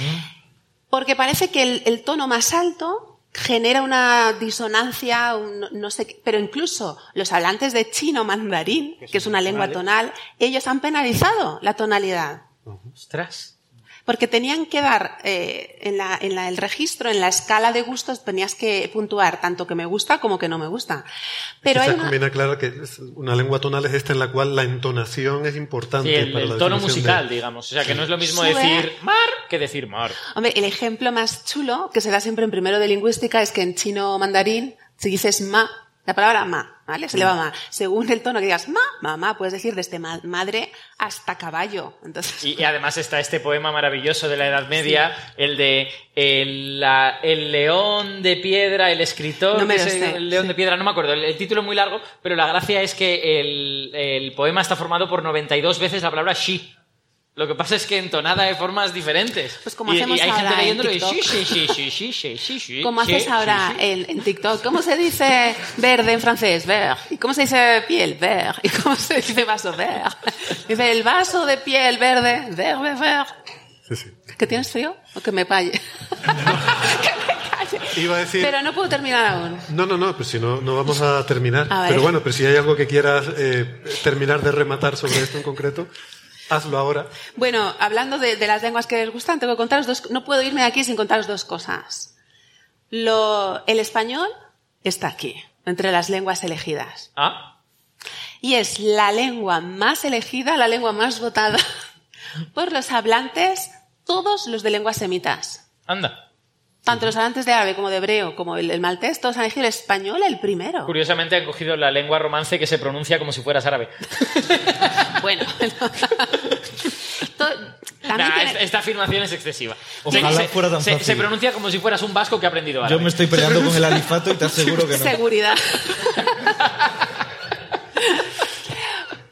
Porque parece que el, el tono más alto genera una disonancia, un- no sé qué, pero incluso los hablantes de chino mandarín, que es una lengua tonal, ellos han penalizado la tonalidad. Ostras. Porque tenían que dar eh, en, la, en la- el registro, en la escala de gustos, tenías que puntuar tanto que me gusta como que no me gusta. Pero hay una, conviene aclarar que es- una lengua tonal es esta en la cual la entonación es importante Sí, el, para el la tono musical, de- digamos. O sea, que no es lo mismo Sube. decir mar que decir mar. Hombre, el ejemplo más chulo que se da siempre en primero de lingüística es que en chino mandarín, si dices ma, la palabra ma, ¿vale? Se le va ma. Según el tono que digas ma, mamá, puedes decir desde ma- madre hasta caballo. Entonces, Y, y además está este poema maravilloso de la Edad Media, el de el, la- el león de piedra, el escritor, No me es el león sí. de piedra, no me acuerdo, el, el título es muy largo, pero la gracia es que el, el poema está formado por 92 veces la palabra she. Lo que pasa es que entonada de formas diferentes. Pues como y, hacemos y hay ahora gente leyéndolo en TikTok. y Como haces ahora en, en, TikTok. ¿Cómo se dice verde en francés? Vert. ¿Y cómo se dice piel? Vert. ¿Y cómo se dice vaso? Vert. Dice el vaso de piel verde. Vert, vert, vert. Sí, sí. ¿Que tienes frío? ¿O que me palle? que me calle. Iba a decir... Pero no puedo terminar aún. No, no, no, pues si no, no vamos a terminar. A pero bueno, pero si hay algo que quieras eh, terminar de rematar sobre esto en concreto hazlo ahora. Bueno, hablando de, de las lenguas que les gustan, tengo que contaros dos, no puedo irme de aquí sin contaros dos cosas. Lo, el español está aquí, entre las lenguas elegidas. Ah, Y es la lengua más elegida, la lengua más votada por los hablantes, todos los de lenguas semitas. anda. Tanto los hablantes de árabe como de hebreo, como el, el maltés, todos han elegido el español el primero. Curiosamente han cogido la lengua romance que se pronuncia como si fueras árabe. Bueno, To- también Nah, tiene- esta, esta afirmación es excesiva. Ojalá Se- fuera tan se, fácil. se pronuncia como si fueras un vasco que ha aprendido árabe. Yo me estoy peleando con el alifato y te aseguro que no. Seguridad.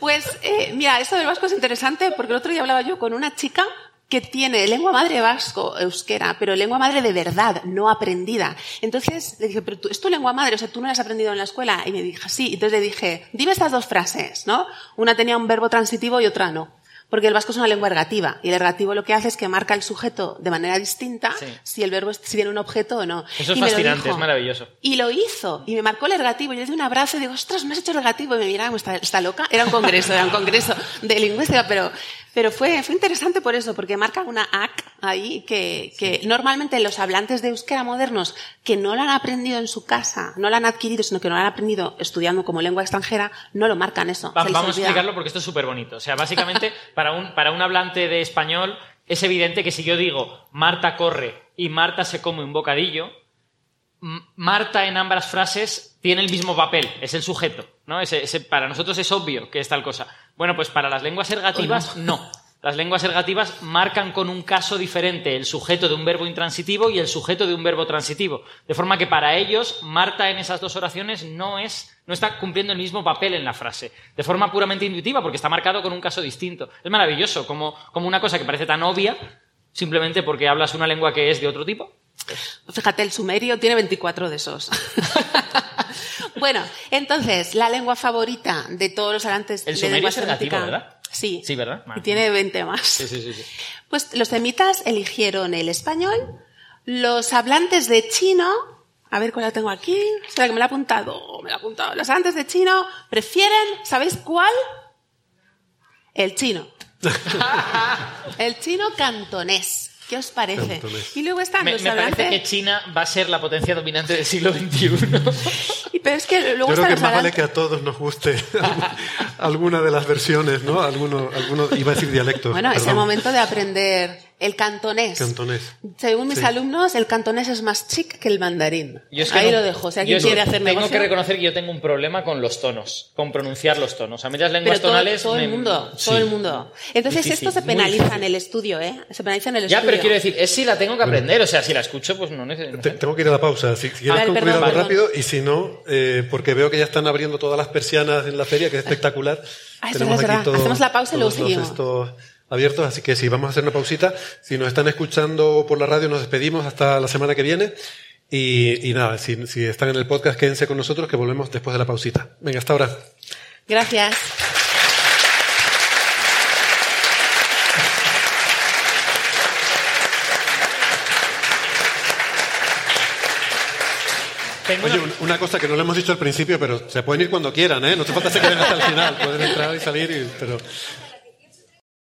Pues, eh, mira, esto del vasco es interesante porque el otro día hablaba yo con una chica que tiene lengua madre vasco, euskera, pero lengua madre de verdad, no aprendida. Entonces le dije, pero tú, es tu lengua madre, o sea, tú no la has aprendido en la escuela. Y me dije, sí. Entonces le dije, dime estas dos frases, ¿no? Una tenía un verbo transitivo y otra no. Porque el vasco es una lengua ergativa. Y el ergativo lo que hace es que marca el sujeto de manera distinta Sí. si el verbo es, si viene un objeto o no. Eso es Y fascinante, dijo. es maravilloso. Y lo hizo. Y me marcó el ergativo. Yo le di un abrazo y digo, ostras, me has hecho el ergativo. Y me miraba, está, está loca. Era un congreso, era un congreso de lingüística, pero, pero fue, fue interesante por eso, porque marca una AC ahí que, que normalmente los hablantes de euskera modernos que no lo han aprendido en su casa, no lo han adquirido, sino que lo han aprendido estudiando como lengua extranjera, no lo marcan eso. Va- vamos a explicarlo porque esto es súper bonito. O sea, básicamente, para un, para un hablante de español, es evidente que si yo digo Marta corre y Marta se come un bocadillo, Marta en ambas frases tiene el mismo papel, es el sujeto. ¿no? Ese- ese- para nosotros es obvio que es tal cosa. Bueno, pues para las lenguas ergativas, no. Las lenguas ergativas marcan con un caso diferente el sujeto de un verbo intransitivo y el sujeto de un verbo transitivo. De forma que para ellos, Marta en esas dos oraciones no es, no está cumpliendo el mismo papel en la frase. De forma puramente intuitiva, porque está marcado con un caso distinto. Es maravilloso, como, como una cosa que parece tan obvia, simplemente porque hablas una lengua que es de otro tipo. Fíjate, el sumerio tiene 24 de esos. bueno, entonces, la lengua favorita de todos los hablantes El de lengua es semítica- ¿verdad? Sí. Sí, ¿verdad? Y tiene 20 más. Sí, sí, sí. Pues los semitas eligieron el español, los hablantes de chino, a ver cuál la tengo aquí, espera que me la he apuntado, me la he apuntado. Los hablantes de chino prefieren, ¿sabéis cuál? El chino. el chino cantonés. ¿Qué os parece? Y luego están Me, los me parece que China va a ser la potencia dominante del siglo XXI. Y- Pero es que luego Yo creo que los más vale que a todos nos guste alguna de las versiones, ¿no? Alguno, alguno, iba a decir dialectos. Bueno, es el momento de aprender El cantonés. Cantonés. Según mis Sí. alumnos, el cantonés es más chic que el mandarín. Yo es que Ahí no- lo dejo. O sea, yo quiere hacer Tengo negocio. que reconocer que yo tengo un problema con los tonos, con pronunciar los tonos. A mí las lenguas Pero todo, tonales. todo el me- mundo, Sí. todo el mundo. Entonces Difícil, esto se penaliza en el estudio, ¿eh? Se penaliza en el Ya, estudio. pero quiero decir, es si la tengo que aprender. O sea, si la escucho, pues no necesito. Te- tengo que ir a la pausa. Si, si quieres Vale, concluir perdón, algo perdón. rápido, y si no, eh, porque veo que ya están abriendo todas las persianas en la feria, que es espectacular. Ah, es verdad, es verdad. Hacemos la pausa y luego seguimos. estos abiertos, así que sí, vamos a hacer una pausita. Si nos están escuchando por la radio, nos despedimos hasta la semana que viene. Y, y nada, si, si están en el podcast, quédense con nosotros, que volvemos después de la pausita. Venga, hasta ahora. Gracias. Oye, una- un- una cosa que no lo hemos dicho al principio, pero se pueden ir cuando quieran, ¿eh? No te falta que queden hasta el final. Pueden entrar y salir, y- pero